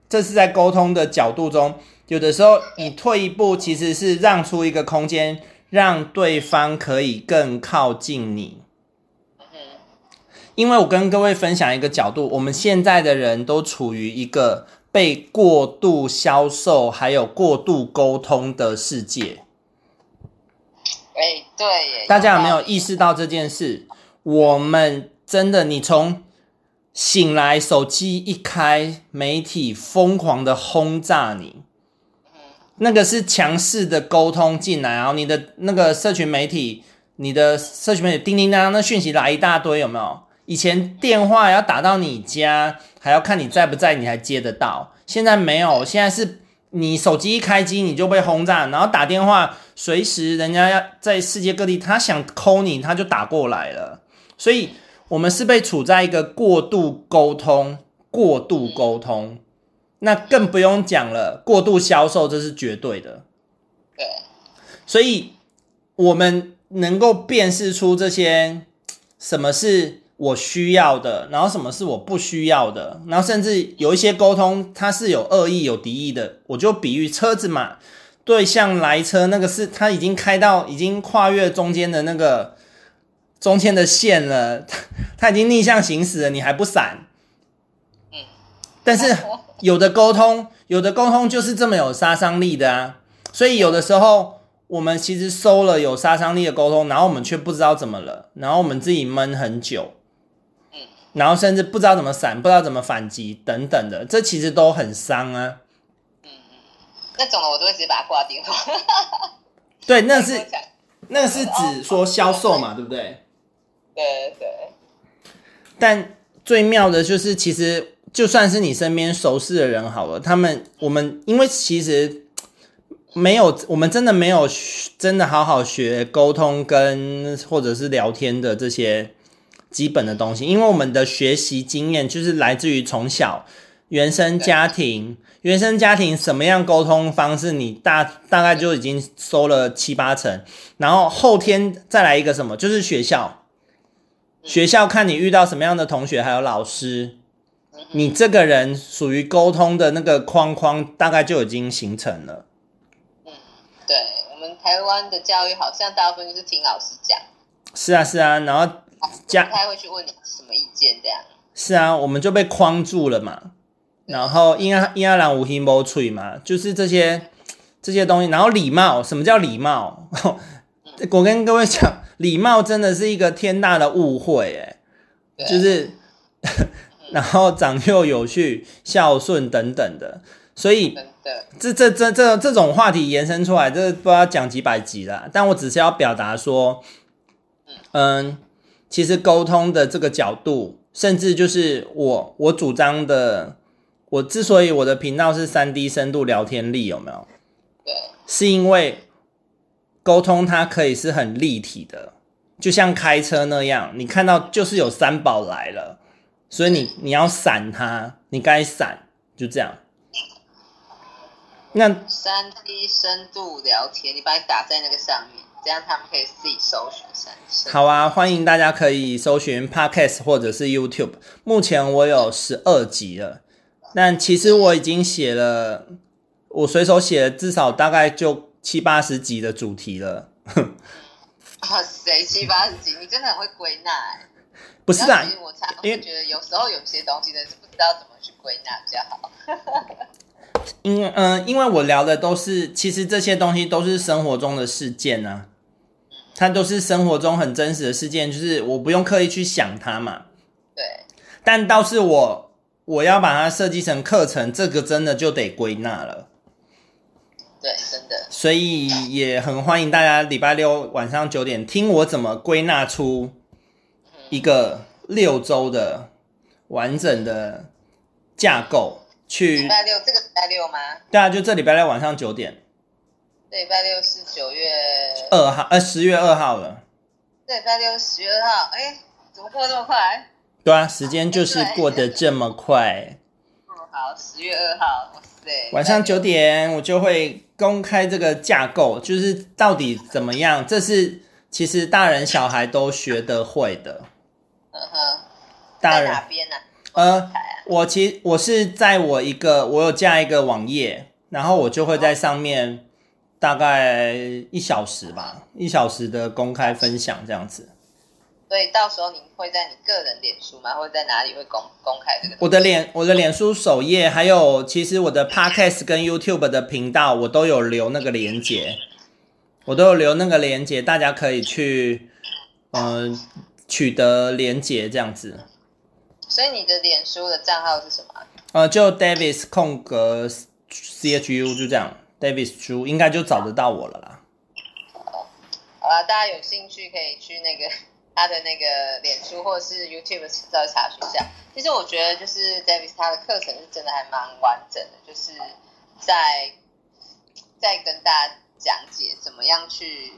这是在沟通的角度中。有的时候，你退一步，其实是让出一个空间，让对方可以更靠近你。因为我跟各位分享一个角度，我们现在的人都处于一个被过度销售还有过度沟通的世界。哎，对，大家有没有意识到这件事？我们真的，你从醒来，手机一开，媒体疯狂的轰炸你。那个是强势的沟通进来，然后你的那个社群媒体，你的社群媒体叮叮当当，那讯息来一大堆，有没有？以前电话要打到你家，还要看你在不在，你还接得到。现在没有，现在是你手机一开机你就被轰炸，然后打电话，随时人家要在世界各地，他想 call 你，他就打过来了。所以，我们是被处在一个过度沟通、过度沟通。那更不用讲了，过度销售这是绝对的。对，所以我们能够辨识出这些什么是我需要的，然后什么是我不需要的，然后甚至有一些沟通它是有恶意、有敌意的。我就比喻车子嘛，对向来车那个是他已经开到已经跨越中间的那个中间的线了，他已经逆向行驶了，你还不闪？嗯，但是有的沟通，有的沟通就是这么有杀伤力的啊，所以有的时候。我们其实收了有杀伤力的沟通，然后我们却不知道怎么了，然后我们自己闷很久，嗯，然后甚至不知道怎么闪，不知道怎么反击等等的，这其实都很伤啊。那种的我都会直接把它挂电话。对，那是那是指说销售嘛，对不对？对对。但最妙的就是，其实就算是你身边熟识的人好了，他们我们因为其实。没有，我们真的没有真的好好学沟通跟或者是聊天的这些基本的东西，因为我们的学习经验就是来自于从小原生家庭，原生家庭什么样沟通方式，你大大概就已经收了七八成，然后后天再来一个什么，就是学校，学校看你遇到什么样的同学还有老师，你这个人属于沟通的那个框框，大概就已经形成了。嗯对我们台湾的教育，好像大部分就是听老师讲。是啊，是啊，然后家不太会去问你什么意见这样。是啊，我们就被框住了嘛。然后因为因为让无心无嘴嘛，就是这些这些东西。然后礼貌，什么叫礼貌？我跟各位讲，礼貌真的是一个天大的误会哎。就是，然后长幼有序、孝顺等等的。所以，这这这这这种话题延伸出来，这不知道讲几百集了。但我只是要表达说，嗯，其实沟通的这个角度，甚至就是我我主张的，我之所以我的频道是三 D 深度聊天力，有没有？对，是因为沟通它可以是很立体的，就像开车那样，你看到就是有三宝来了，所以你你要闪它，你该闪，就这样。那三 D 深度聊天，你把它打在那个上面，这样他们可以自己搜寻三 D。好啊，欢迎大家可以搜寻 Podcast 或者是 YouTube。目前我有十二集了，但其实我已经写了，我随手写了至少大概就七八十集的主题了。哇塞，七八十集，你真的很会归纳哎。不是啊，我才会觉得有时候有些东西真的是不知道怎么去归纳比较好。因嗯、呃，因为我聊的都是，其实这些东西都是生活中的事件啊，它都是生活中很真实的事件，就是我不用刻意去想它嘛。对。但倒是我我要把它设计成课程，这个真的就得归纳了。对，真的。所以也很欢迎大家礼拜六晚上九点听我怎么归纳出一个六周的完整的架构。去礼拜六，这个礼拜六吗？对啊，就这礼拜六晚上九点。这礼拜六是九月二号，呃，十月二号了。这礼拜六十月二号，哎，怎么过这么快？对啊，时间就是过得这么快。嗯，好，十月二号，哇塞！晚上九点我就会公开这个架构，就是到底怎么样？这是其实大人小孩都学得会的。嗯哼。大人哪边呢？呃。我其实我是在我一个我有架一个网页，然后我就会在上面大概一小时吧，一小时的公开分享这样子。所以到时候你会在你个人脸书吗？或者在哪里会公公开这个？我的脸我的脸书首页，还有其实我的 Podcast 跟 YouTube 的频道，我都有留那个连接，我都有留那个连接，大家可以去嗯、呃、取得连接这样子。所以你的脸书的账号是什么？呃，就 Davis 空格 C H U 就这样，Davis 猪应该就找得到我了啦。好，好啦，大家有兴趣可以去那个他的那个脸书或者是 YouTube 稍微查询一下。其实我觉得就是 Davis 他的课程是真的还蛮完整的，就是在在跟大家讲解怎么样去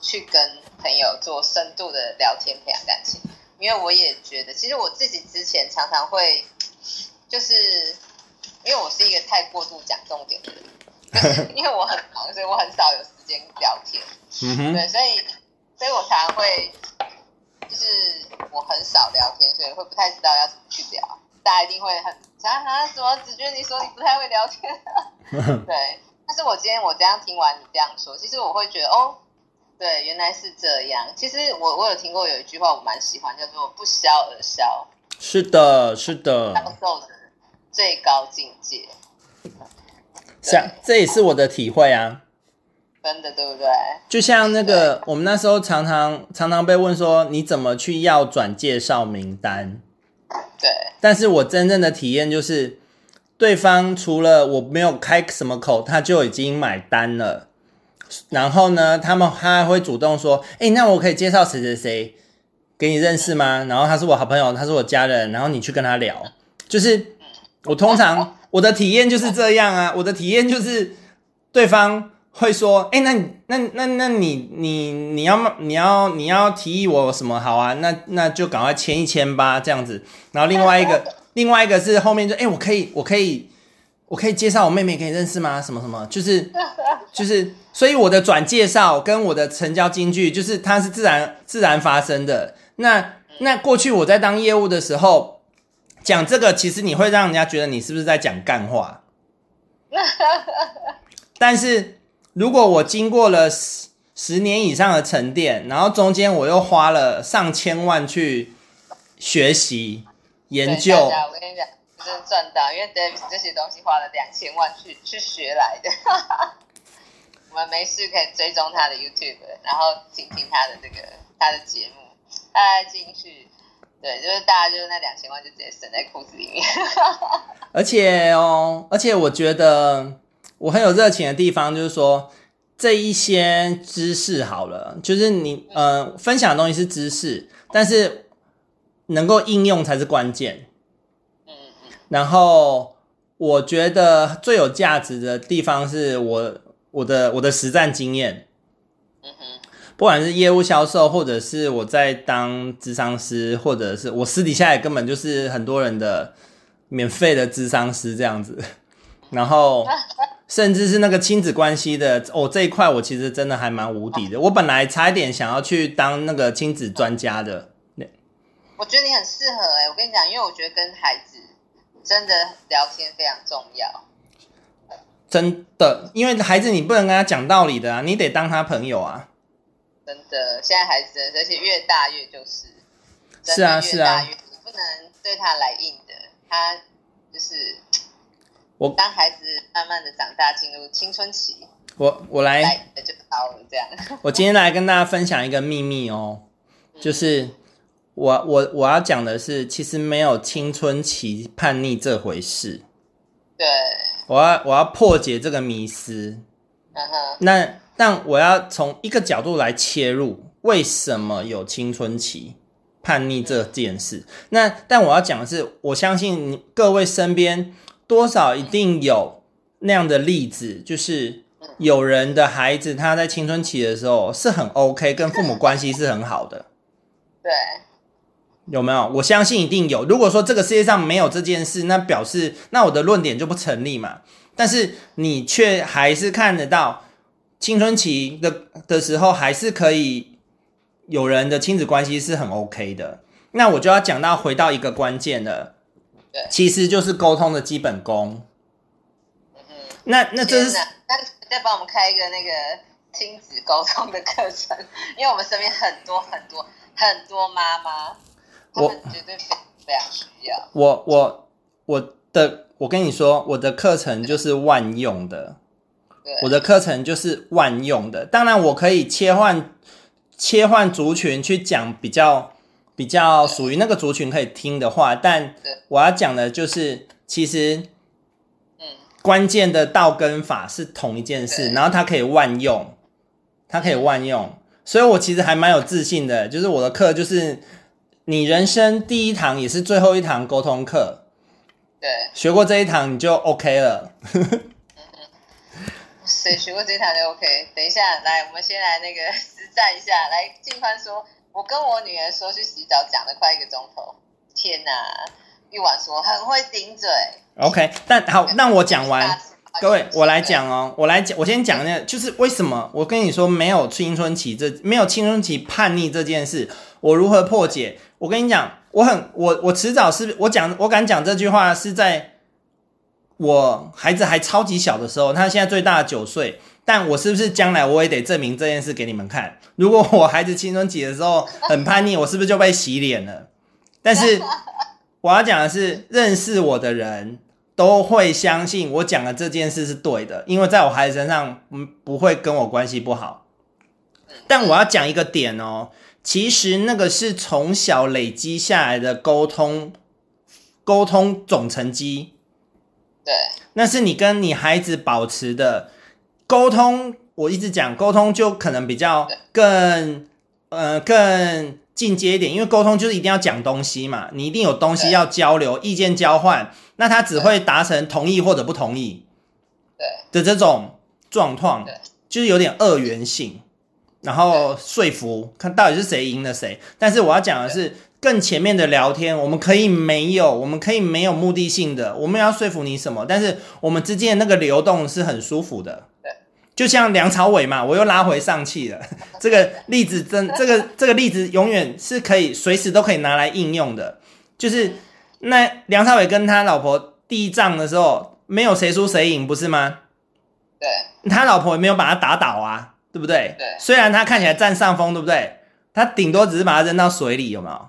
去跟朋友做深度的聊天，培养感情。因为我也觉得，其实我自己之前常常会，就是因为我是一个太过度讲重点的人，就 是因为我很忙，所以我很少有时间聊天。嗯哼。对，所以，所以我常常会，就是我很少聊天，所以会不太知道要怎么去聊。大家一定会很啊啊，什么只觉得你说你不太会聊天？对，但是我今天我这样听完你这样说，其实我会觉得哦，对，原来是这样。其实我我有听过有一句话我蛮喜欢，叫做“不消而消”。是的，是的。享受的最高境界。像这也是我的体会啊。真的对不对？就像那个我们那时候常常常常被问说，你怎么去要转介绍名单？对，但是我真正的体验就是，对方除了我没有开什么口，他就已经买单了。然后呢，他们他还会主动说：“哎，那我可以介绍谁谁谁给你认识吗？”然后他是我好朋友，他是我家人，然后你去跟他聊。就是我通常 我的体验就是这样啊，我的体验就是对方。会说，哎，那那那那你你你要你要你要提议我什么好啊？那那就赶快签一签吧，这样子。然后另外一个另外一个是后面就，哎，我可以我可以我可以介绍我妹妹给你认识吗？什么什么？就是就是，所以我的转介绍跟我的成交金句，就是它是自然自然发生的。那那过去我在当业务的时候讲这个，其实你会让人家觉得你是不是在讲干话？但是。如果我经过了十十年以上的沉淀，然后中间我又花了上千万去学习研究，我跟你讲，真的赚到，因为 Davis 这些东西花了两千万去去学来的。我们没事可以追踪他的 YouTube，然后听听他的这个他的节目，大家进去，对，就是大家就是那两千万就直接省在裤子里面。而且哦，而且我觉得。我很有热情的地方，就是说这一些知识好了，就是你呃分享的东西是知识，但是能够应用才是关键。嗯嗯。然后我觉得最有价值的地方是我我的我的实战经验。不管是业务销售，或者是我在当咨商师，或者是我私底下也根本就是很多人的免费的咨商师这样子。然后。甚至是那个亲子关系的哦，这一块我其实真的还蛮无敌的。我本来差一点想要去当那个亲子专家的。我觉得你很适合哎、欸，我跟你讲，因为我觉得跟孩子真的聊天非常重要。真的，因为孩子你不能跟他讲道理的啊，你得当他朋友啊。真的，现在孩子而且越大越就是。是啊是啊。你不能对他来硬的，他就是。我当孩子慢慢的长大，进入青春期，我我来，来就好这样。我今天来跟大家分享一个秘密哦，就是我我我要讲的是，其实没有青春期叛逆这回事。对，我要我要破解这个迷思。嗯哼。那但我要从一个角度来切入，为什么有青春期叛逆这件事？那但我要讲的是，我相信各位身边。多少一定有那样的例子，就是有人的孩子他在青春期的时候是很 OK，跟父母关系是很好的。对，有没有？我相信一定有。如果说这个世界上没有这件事，那表示那我的论点就不成立嘛。但是你却还是看得到青春期的的时候，还是可以有人的亲子关系是很 OK 的。那我就要讲到回到一个关键了。对，其实就是沟通的基本功。嗯哼，那那这是那再帮我们开一个那个亲子沟通的课程，因为我们身边很多很多很多妈妈，我绝对非常需要。我我我的我跟你说，我的课程就是万用的，对，我的课程就是万用的。当然，我可以切换切换族群去讲比较。比较属于那个族群可以听的话，但我要讲的就是，其实，嗯，关键的道跟法是同一件事，然后它可以万用，它可以万用，所以我其实还蛮有自信的，就是我的课就是你人生第一堂也是最后一堂沟通课，对，学过这一堂你就 OK 了。谁学过这一堂就 OK？等一下，来，我们先来那个实战一下，来，静宽说。我跟我女儿说去洗澡，讲了快一个钟头。天哪！玉婉说很会顶嘴。OK，但好，那我讲完，各位，我来讲哦，我来讲，我先讲那个，就是为什么我跟你说没有青春期这没有青春期叛逆这件事，我如何破解？我跟你讲，我很我我迟早是我讲我敢讲这句话是在我孩子还超级小的时候，他现在最大的九岁，但我是不是将来我也得证明这件事给你们看？如果我孩子青春期的时候很叛逆，我是不是就被洗脸了？但是 我要讲的是，认识我的人。都会相信我讲的这件事是对的，因为在我孩子身上，嗯，不会跟我关系不好。但我要讲一个点哦，其实那个是从小累积下来的沟通，沟通总成绩。对，那是你跟你孩子保持的沟通。我一直讲沟通，就可能比较更，呃，更。进阶一点，因为沟通就是一定要讲东西嘛，你一定有东西要交流，意见交换，那他只会达成同意或者不同意对，的这种状况，就是有点二元性，然后说服看到底是谁赢了谁。但是我要讲的是更前面的聊天，我们可以没有，我们可以没有目的性的，我们要说服你什么，但是我们之间的那个流动是很舒服的。就像梁朝伟嘛，我又拉回上气了。这个例子真，这个这个例子永远是可以随时都可以拿来应用的。就是那梁朝伟跟他老婆第一仗的时候，没有谁输谁赢，不是吗？对，他老婆也没有把他打倒啊，对不对？对。虽然他看起来占上风，对不对？他顶多只是把他扔到水里，有没有？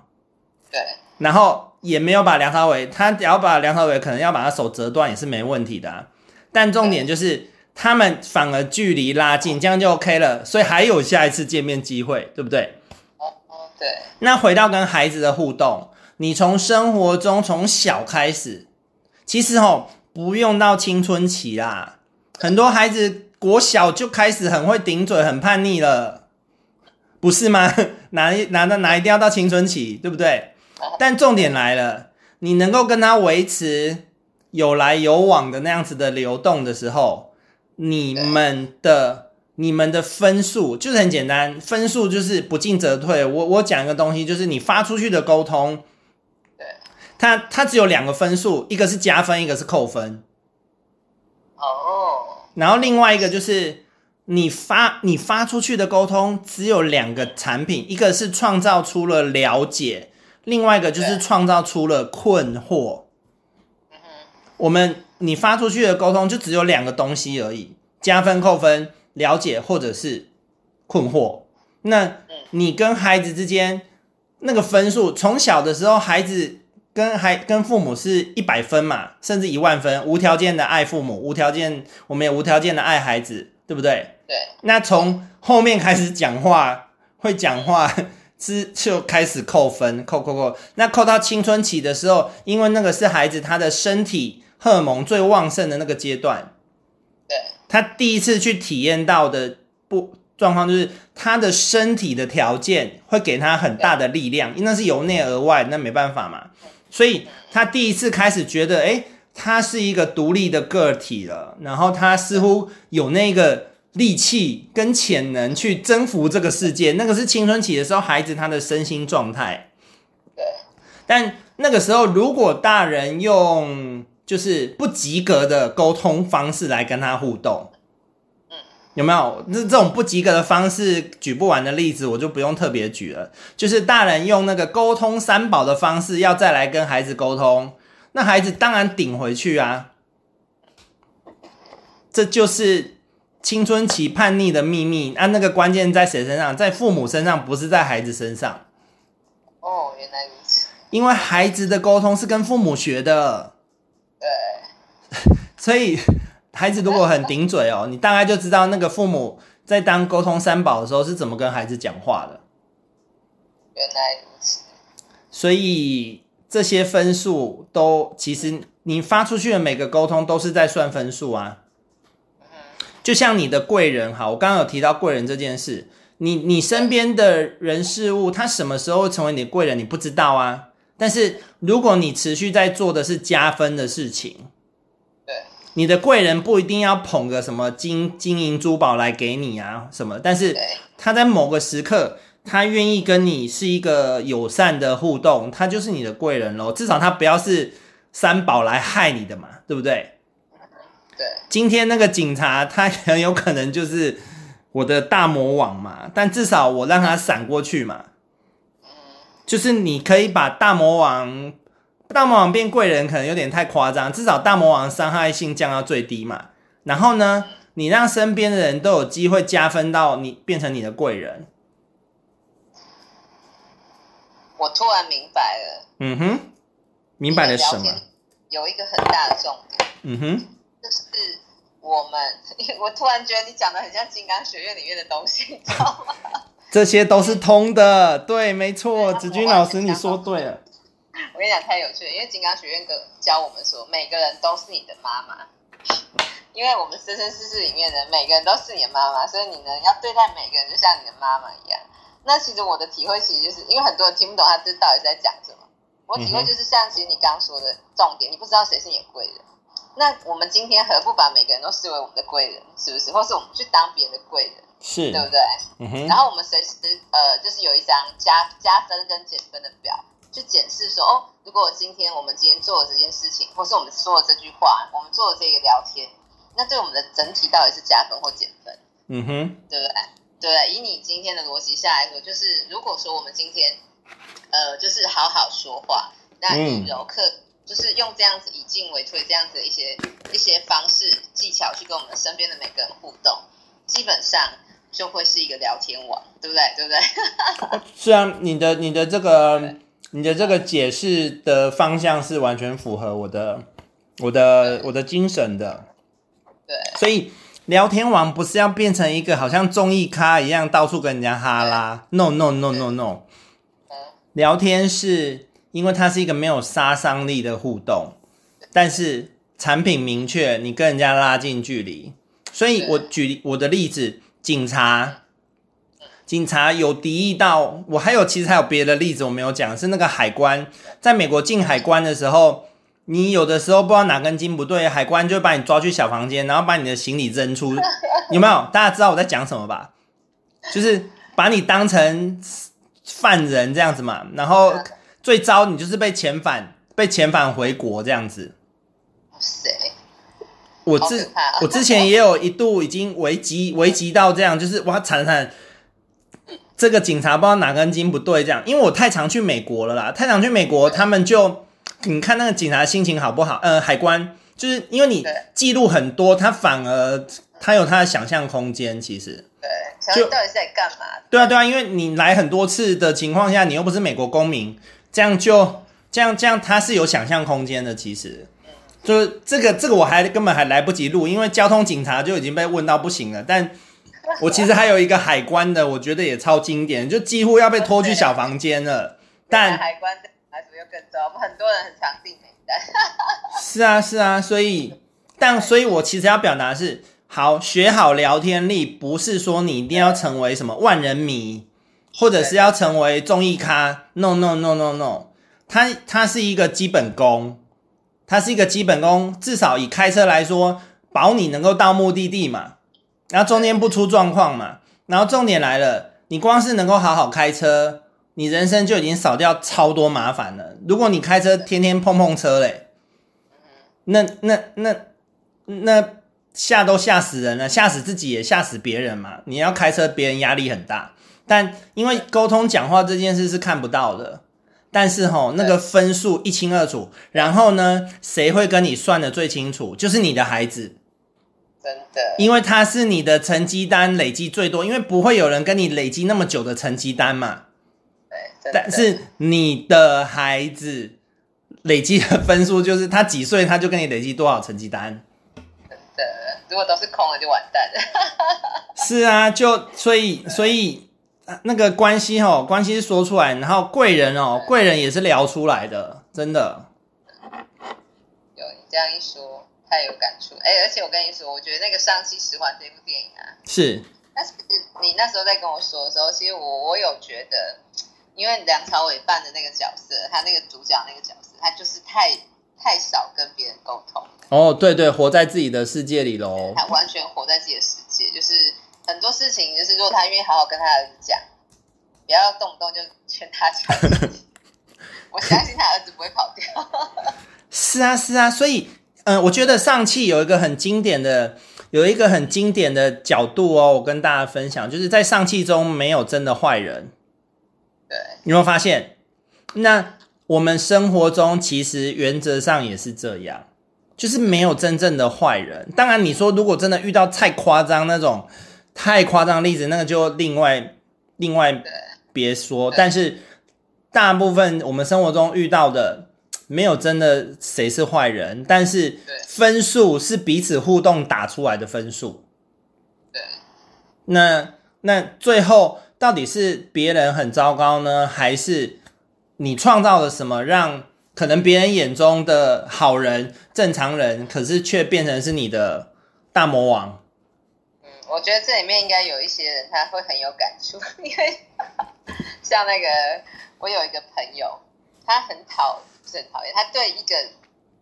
对。然后也没有把梁朝伟，他只要把梁朝伟，可能要把他手折断也是没问题的啊。但重点就是。他们反而距离拉近，这样就 OK 了，所以还有下一次见面机会，对不对？哦哦，对。那回到跟孩子的互动，你从生活中从小开始，其实哦，不用到青春期啦，很多孩子国小就开始很会顶嘴、很叛逆了，不是吗？哪一哪哪哪一定要到青春期，对不对？但重点来了，你能够跟他维持有来有往的那样子的流动的时候。你们的你们的分数就是很简单，分数就是不进则退。我我讲一个东西，就是你发出去的沟通，对，它它只有两个分数，一个是加分，一个是扣分。哦。然后另外一个就是你发你发出去的沟通只有两个产品，一个是创造出了了解，另外一个就是创造出了困惑。嗯哼，我们。你发出去的沟通就只有两个东西而已，加分、扣分、了解或者是困惑。那你跟孩子之间那个分数，从小的时候，孩子跟孩跟父母是一百分嘛，甚至一万分，无条件的爱父母，无条件，我们也无条件的爱孩子，对不对？对。那从后面开始讲话，会讲话是就开始扣分，扣扣扣。那扣到青春期的时候，因为那个是孩子他的身体。荷尔蒙最旺盛的那个阶段，对，他第一次去体验到的不状况，就是他的身体的条件会给他很大的力量，因为那是由内而外，那没办法嘛。所以他第一次开始觉得，诶，他是一个独立的个体了，然后他似乎有那个力气跟潜能去征服这个世界。那个是青春期的时候，孩子他的身心状态。对，但那个时候，如果大人用就是不及格的沟通方式来跟他互动，嗯，有没有？那这种不及格的方式举不完的例子，我就不用特别举了。就是大人用那个沟通三宝的方式，要再来跟孩子沟通，那孩子当然顶回去啊。这就是青春期叛逆的秘密。啊，那个关键在谁身上？在父母身上，不是在孩子身上。哦，原来如此。因为孩子的沟通是跟父母学的。对，所以孩子如果很顶嘴哦，你大概就知道那个父母在当沟通三宝的时候是怎么跟孩子讲话的。原来如此。所以这些分数都其实你发出去的每个沟通都是在算分数啊。就像你的贵人哈，我刚刚有提到贵人这件事，你你身边的人事物，他什么时候成为你的贵人，你不知道啊。但是如果你持续在做的是加分的事情，对，你的贵人不一定要捧个什么金金银珠宝来给你啊什么，但是他在某个时刻，他愿意跟你是一个友善的互动，他就是你的贵人咯。至少他不要是三宝来害你的嘛，对不对？对，今天那个警察他很有可能就是我的大魔王嘛，但至少我让他闪过去嘛。嗯，就是你可以把大魔王，大魔王变贵人，可能有点太夸张，至少大魔王伤害性降到最低嘛。然后呢，你让身边的人都有机会加分到你变成你的贵人。我突然明白了。嗯哼，明白了什么？有一个很大的重点。嗯哼，就是我们，我突然觉得你讲的很像金刚学院里面的东西，你知道吗？这些都是通的，对，没错，子君老师你说对了。我跟你讲，太有趣了，因为金刚学院教我们说，每个人都是你的妈妈，因为我们生生世世里面的每个人都是你的妈妈，所以你呢要对待每个人就像你的妈妈一样。那其实我的体会，其实就是因为很多人听不懂他这到底是在讲什么。我体会就是像其实你刚刚说的重点，你不知道谁是你的贵人。那我们今天何不把每个人都视为我们的贵人，是不是？或是我们去当别人的贵人，是对不对？嗯哼。然后我们随时呃，就是有一张加加分跟减分的表，就检视说哦，如果今天我们今天做了这件事情，或是我们说了这句话，我们做了这个聊天，那对我们的整体到底是加分或减分？嗯哼，对不对？对，以你今天的逻辑下来说，就是如果说我们今天，呃，就是好好说话，那以柔克，嗯、就是用这样子以进为退这样子的一些一些方式技巧去跟我们身边的每个人互动，基本上就会是一个聊天王，对不对？对不对？是啊，你的你的这个你的这个解释的方向是完全符合我的我的我的精神的，对，所以。聊天王不是要变成一个好像综艺咖一样到处跟人家哈拉，no no no no no。聊天是因为它是一个没有杀伤力的互动，但是产品明确，你跟人家拉近距离。所以我举我的例子，警察，警察有敌意到我，还有其实还有别的例子我没有讲，是那个海关，在美国进海关的时候。你有的时候不知道哪根筋不对，海关就会把你抓去小房间，然后把你的行李扔出，有没有？大家知道我在讲什么吧？就是把你当成犯人这样子嘛，然后最糟你就是被遣返，被遣返回国这样子。我之我之前也有一度已经危急危急到这样，就是哇惨惨，这个警察不知道哪根筋不对这样，因为我太常去美国了啦，太常去美国，他们就。你看那个警察心情好不好？呃，海关就是因为你记录很多，他反而他有他的想象空间。其实，对，就到底是在干嘛？对啊，对啊，因为你来很多次的情况下，你又不是美国公民，这样就这样这样，他是有想象空间的。其实，就是这个这个我还根本还来不及录，因为交通警察就已经被问到不行了。但我其实还有一个海关的，我觉得也超经典，就几乎要被拖去小房间了。但海关。更糟，我们很多人很常订名单。是啊，是啊，所以，但所以，我其实要表达是，好学好聊天力，不是说你一定要成为什么万人迷，或者是要成为综艺咖。No No No No No，它它是一个基本功，它是一个基本功，至少以开车来说，保你能够到目的地嘛，然后中间不出状况嘛，然后重点来了，你光是能够好好开车。你人生就已经少掉超多麻烦了。如果你开车天天碰碰车嘞，那那那那吓都吓死人了，吓死自己也吓死别人嘛。你要开车，别人压力很大。但因为沟通讲话这件事是看不到的，但是吼那个分数一清二楚。然后呢，谁会跟你算的最清楚？就是你的孩子，真的，因为他是你的成绩单累积最多，因为不会有人跟你累积那么久的成绩单嘛。但是你的孩子累积的分数，就是他几岁他就跟你累积多少成绩单。真的，如果都是空的就完蛋了。是啊，就所以所以那个关系哦，关系是说出来，然后贵人哦，贵人也是聊出来的，真的。有你这样一说，太有感触。哎、欸，而且我跟你说，我觉得那个《上期十环》这部电影啊，是。但是你那时候在跟我说的时候，其实我我有觉得。因为梁朝伟扮的那个角色，他那个主角那个角色，他就是太太少跟别人沟通。哦，对对，活在自己的世界里喽。他完全活在自己的世界，就是很多事情，就是如果他愿意好好跟他儿子讲，不要动不动就劝他讲。我相信他儿子不会跑掉。是啊，是啊，所以嗯，我觉得上汽有一个很经典的，有一个很经典的角度哦，我跟大家分享，就是在上汽中没有真的坏人。对，你有没有发现？那我们生活中其实原则上也是这样，就是没有真正的坏人。当然，你说如果真的遇到太夸张那种太夸张的例子，那个就另外另外别说。但是大部分我们生活中遇到的，没有真的谁是坏人，但是分数是彼此互动打出来的分数。对，那那最后。到底是别人很糟糕呢，还是你创造了什么，让可能别人眼中的好人、正常人，可是却变成是你的大魔王？嗯，我觉得这里面应该有一些人他会很有感触，因为像那个我有一个朋友，他很讨，不是很讨厌，他对一个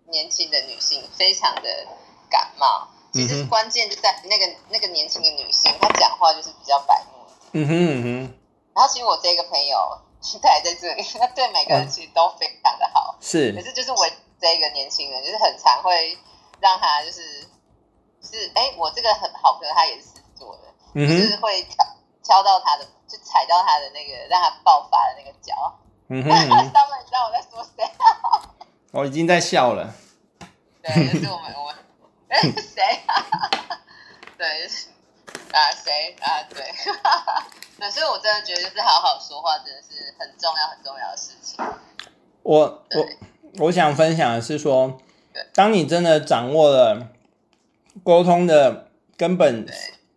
年轻的女性非常的感冒。其实关键就在那个那个年轻的女性，她讲话就是比较白目。嗯哼嗯哼，然后其实我这个朋友他也在这里，他对每个人其实都非常的好，是，可是就是我这个年轻人，就是很常会让他就是是哎，我这个很好朋友，他也是狮子座的，嗯、就是会敲敲到他的，就踩到他的那个让他爆发的那个脚。嗯哼，嗯知道我在说谁？我已经在笑了。对，就是我们我们哎谁？对，就是。啊，谁啊？对，对，所以，我真的觉得，就是好好说话，真的是很重要、很重要的事情。我我我想分享的是说，当你真的掌握了沟通的根本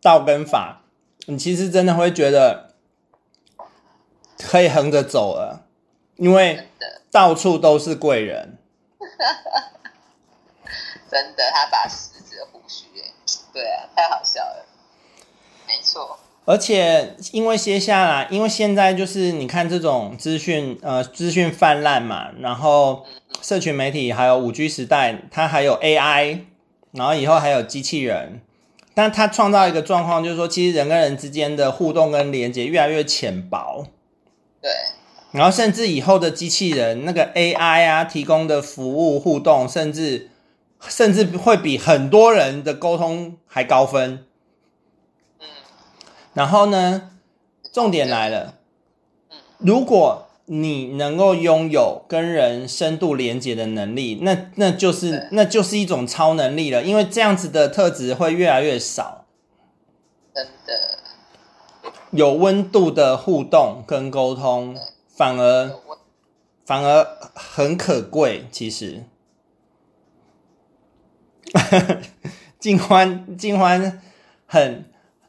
道跟法，你其实真的会觉得可以横着走了，因为到处都是贵人。真的，他把十指的胡须，对啊，太好笑了。没错，而且因为接下来，因为现在就是你看这种资讯，呃，资讯泛滥嘛，然后社群媒体还有五 G 时代，它还有 AI，然后以后还有机器人，但他创造一个状况，就是说，其实人跟人之间的互动跟连接越来越浅薄。对，然后甚至以后的机器人，那个 AI 啊，提供的服务互动，甚至甚至会比很多人的沟通还高分。嗯然后呢，重点来了，如果你能够拥有跟人深度连接的能力，那那就是那就是一种超能力了，因为这样子的特质会越来越少。真的，有温度的互动跟沟通，反而反而很可贵。其实，静欢静欢很。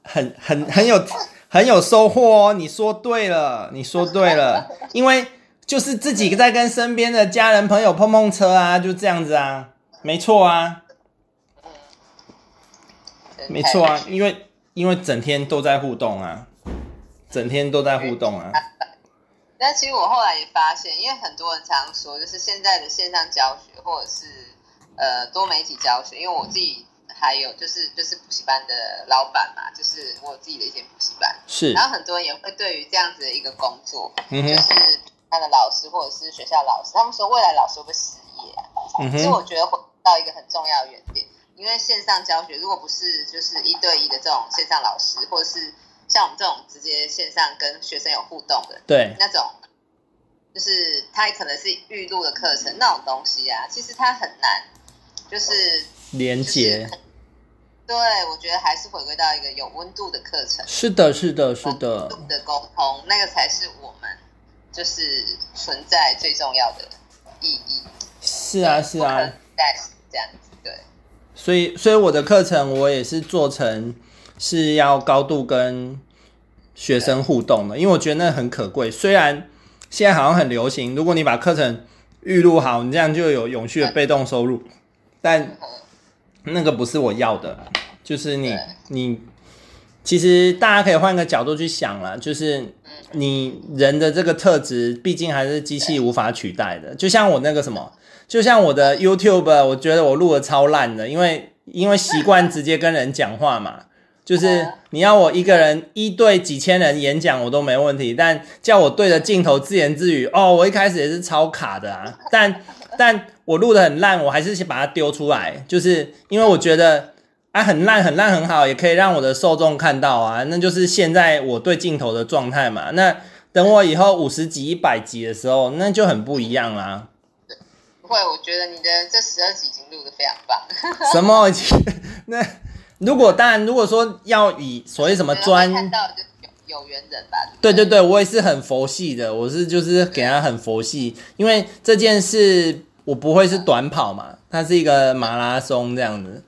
很很很有很有收获哦！你说对了，你说对了，因为就是自己在跟身边的家人朋友碰碰车啊，就这样子啊，没错啊，没错啊，因为因为整天都在互动啊，整天都在互动啊。但其实我后来也发现，因为很多人常说，就是现在的线上教学或者是呃多媒体教学，因为我自己。还有就是就是补习班的老板嘛，就是我自己的一间补习班，是。然后很多人也会对于这样子的一个工作，嗯、就是他的老师或者是学校老师，他们说未来老师会不会失业啊？嗯、其实我觉得回到一个很重要的原点，因为线上教学如果不是就是一对一的这种线上老师，或者是像我们这种直接线上跟学生有互动的，对，那种就是他也可能是预录的课程那种东西啊，其实它很难，就是连接。对，我觉得还是回归到一个有温度的课程。是的，是的，是的。温度的沟通，那个才是我们就是存在最重要的意义。是啊，是啊。但是这样子，对。所以，所以我的课程我也是做成是要高度跟学生互动的，因为我觉得那很可贵。虽然现在好像很流行，如果你把课程预录好，你这样就有永续的被动收入，但。那个不是我要的，就是你你，其实大家可以换个角度去想了，就是你人的这个特质，毕竟还是机器无法取代的。就像我那个什么，就像我的 YouTube，我觉得我录的超烂的，因为因为习惯直接跟人讲话嘛，就是你要我一个人一对几千人演讲我都没问题，但叫我对着镜头自言自语，哦，我一开始也是超卡的啊，但。但我录的很烂，我还是先把它丢出来，就是因为我觉得啊，很烂很烂很好，也可以让我的受众看到啊，那就是现在我对镜头的状态嘛。那等我以后五十集、一百集的时候，那就很不一样啦。对，不会，我觉得你的这十二集已经录的非常棒。什么？那如果当然，如果说要以所谓什么专看到就。有缘人吧？对对对，我也是很佛系的，我是就是给他很佛系，因为这件事我不会是短跑嘛，它是一个马拉松这样子。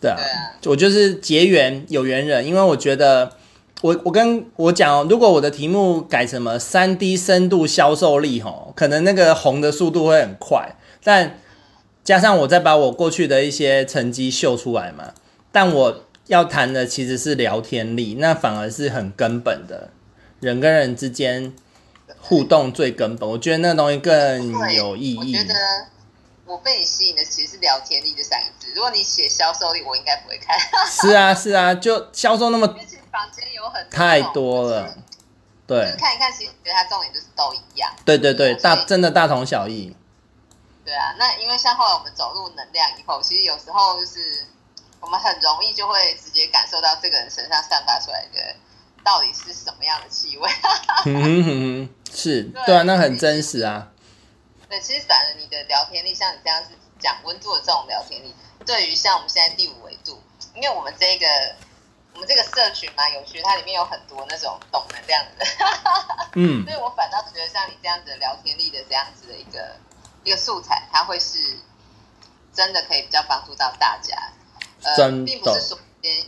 对啊，对啊，我就是结缘有缘人，因为我觉得我我跟我讲，如果我的题目改什么三 D 深度销售力吼，可能那个红的速度会很快，但加上我再把我过去的一些成绩秀出来嘛，但我。要谈的其实是聊天力，那反而是很根本的，人跟人之间互动最根本。我觉得那个东西更有意义。我觉得我被你吸引的其实是聊天力这三个字。如果你写销售力，我应该不会看。是啊，是啊，就销售那么，房间有很多太多了，对，就是看一看，其实觉得它重点就是都一样。对对对，大真的大同小异。对啊，那因为像后来我们走入能量以后，其实有时候就是。我们很容易就会直接感受到这个人身上散发出来的到底是什么样的气味。嗯哼哼，是对，对啊，那很真实啊。对，其实反而你的聊天力，像你这样子讲温度的这种聊天力，对于像我们现在第五维度，因为我们这个我们这个社群蛮有趣，它里面有很多那种懂能量的人。嗯，所以我反倒觉得像你这样子的聊天力的这样子的一个一个素材，它会是真的可以比较帮助到大家。呃，并不是说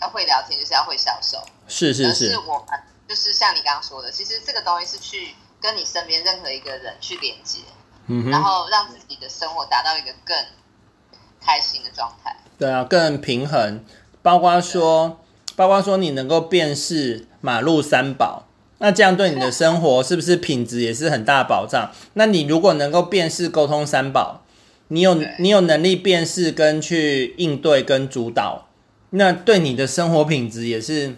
要会聊天就是要会销售，是是是，而是我们就是像你刚刚说的，其实这个东西是去跟你身边任何一个人去连接，嗯，然后让自己的生活达到一个更开心的状态。对啊，更平衡，包括说，包括说你能够辨识马路三宝，那这样对你的生活是不是品质也是很大保障？那你如果能够辨识沟通三宝。你有你有能力辨识跟去应对跟主导，那对你的生活品质也是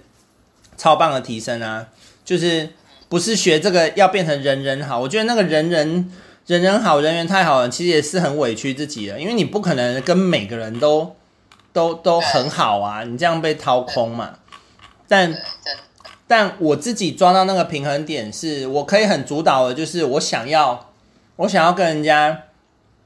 超棒的提升啊！就是不是学这个要变成人人好，我觉得那个人人人人好人缘太好了，其实也是很委屈自己的，因为你不可能跟每个人都都都很好啊，你这样被掏空嘛。但但我自己抓到那个平衡点，是我可以很主导的，就是我想要我想要跟人家。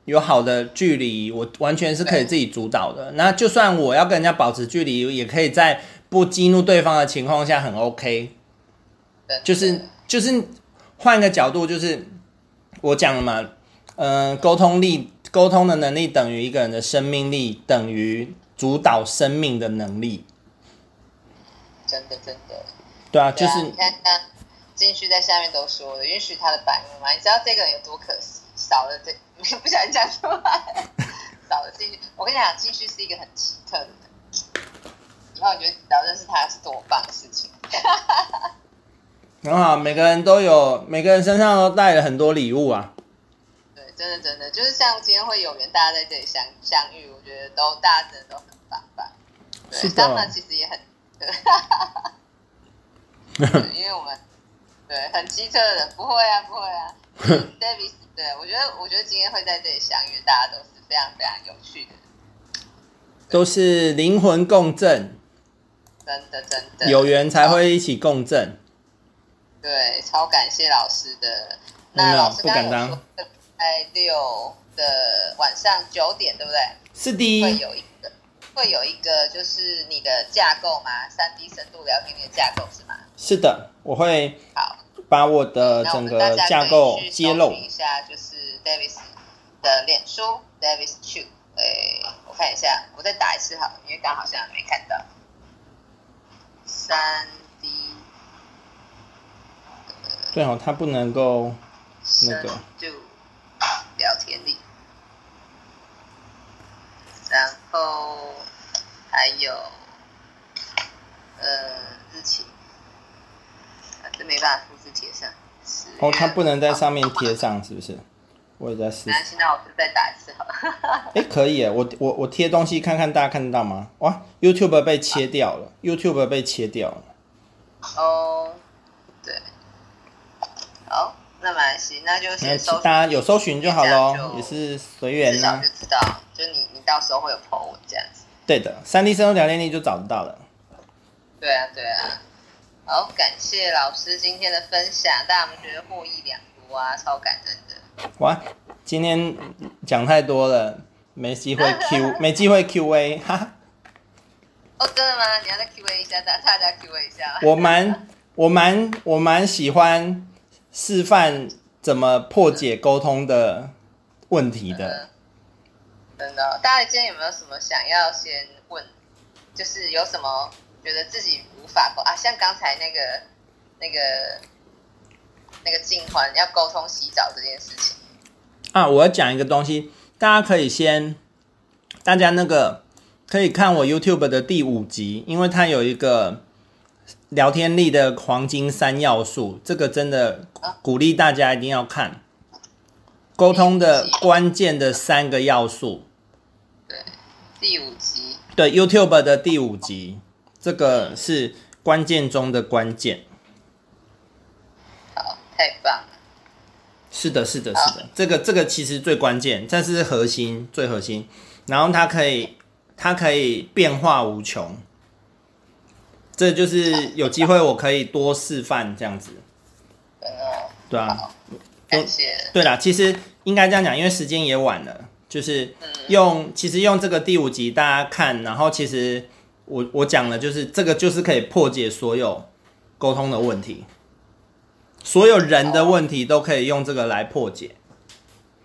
有好的距离，我完全是可以自己主导的。那就算我要跟人家保持距离，也可以在不激怒对方的情况下很 OK。就是就是换个角度，就是我讲了嘛，嗯、呃，沟通力、沟通的能力等于一个人的生命力，等于主导生命的能力。真的真的。对啊，就是你看，看进去在下面都说了，允许他的反应嘛。你知道这个人有多可惜？少了这。不小心讲出来，少了进去。我跟你讲，进去是一个很奇特的人。以后你就知道认识他是多棒的事情。很好，每个人都有，每个人身上都带了很多礼物啊。对，真的真的，就是像今天会有缘，大家在这里相相遇，我觉得都大家真的都很棒棒。对，当然其实也很，对，因为我们对很奇特的人，不会啊，不会啊 Davis。对，我觉得，我觉得今天会在这里相遇，大家都是非常非常有趣的，都是灵魂共振，真的真的有缘才会一起共振。对，超感谢老师的。那老师刚刚有说，在六的晚上九点，对不对？是的。会有一个，会有一个，就是你的架构吗？三 D 深度聊天的架构是吗？是的，我会。好。把我的整个架构揭露一下，就是 Davis 的脸书 Davis Chu，哎，我看一下，我再打一次好了，因为刚好像没看到。三 D，对哦，它不能够那个。就聊天里，然后还有呃日期。这没办法复制贴上。哦，它不能在上面贴上，是不是？我也在试。那现在我再打一次好了。哎，可以，我我我贴东西看看，大家看得到吗？哇，YouTube 被切掉了，YouTube 被切掉了。哦，对。好，那没关系，那就先搜，大家有搜寻就好喽，也是随缘呐。至少就知道，就你你到时候会有 po 我这样子。对的，三 D 生物聊天力就找得到了。对啊，对啊。好，感谢老师今天的分享，大家有没有觉得获益良多啊？超感人的。哇，今天讲太多了，没机会 Q，没机会 QA，哈哈。哦，真的吗？你要再 QA 一下，大大家 QA 一下。我蛮，我蛮，我蛮喜欢示范怎么破解沟通的问题的。嗯、真的，大家今天有没有什么想要先问？就是有什么？觉得自己无法沟啊，像刚才那个、那个、那个进团要沟通洗澡这件事情啊，我要讲一个东西，大家可以先，大家那个可以看我 YouTube 的第五集，因为它有一个聊天力的黄金三要素，这个真的鼓励大家一定要看沟通的关键的三个要素。对，第五集，对 YouTube 的第五集。这个是关键中的关键。好，太棒了。是的，是的，是的。这个，这个其实最关键，这是核心，最核心。然后它可以，它可以变化无穷。这就是有机会，我可以多示范这样子。对啊。感谢。对啦，其实应该这样讲，因为时间也晚了，就是用，其实用这个第五集大家看，然后其实。我我讲了，就是这个，就是可以破解所有沟通的问题，所有人的问题都可以用这个来破解。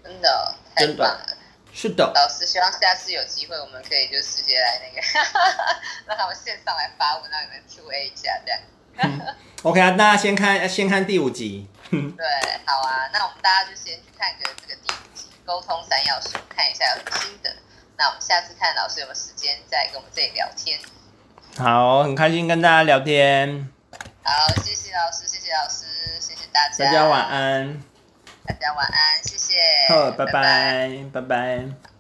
真的，太棒了，是的。老师希望下次有机会，我们可以就直接来那个，让他们线上来发问，让你们 Q&A 一下这样。嗯、OK 啊，大家先看先看第五集。对，好啊，那我们大家就先去看个这个第五集沟通三要素，看一下有什么心得。那我们下次看老师有没有时间再跟我们这里聊天。好，很开心跟大家聊天。好，谢谢老师，谢谢老师，大家。大家晚安。大家晚安，谢谢。好，拜拜，拜拜。拜拜。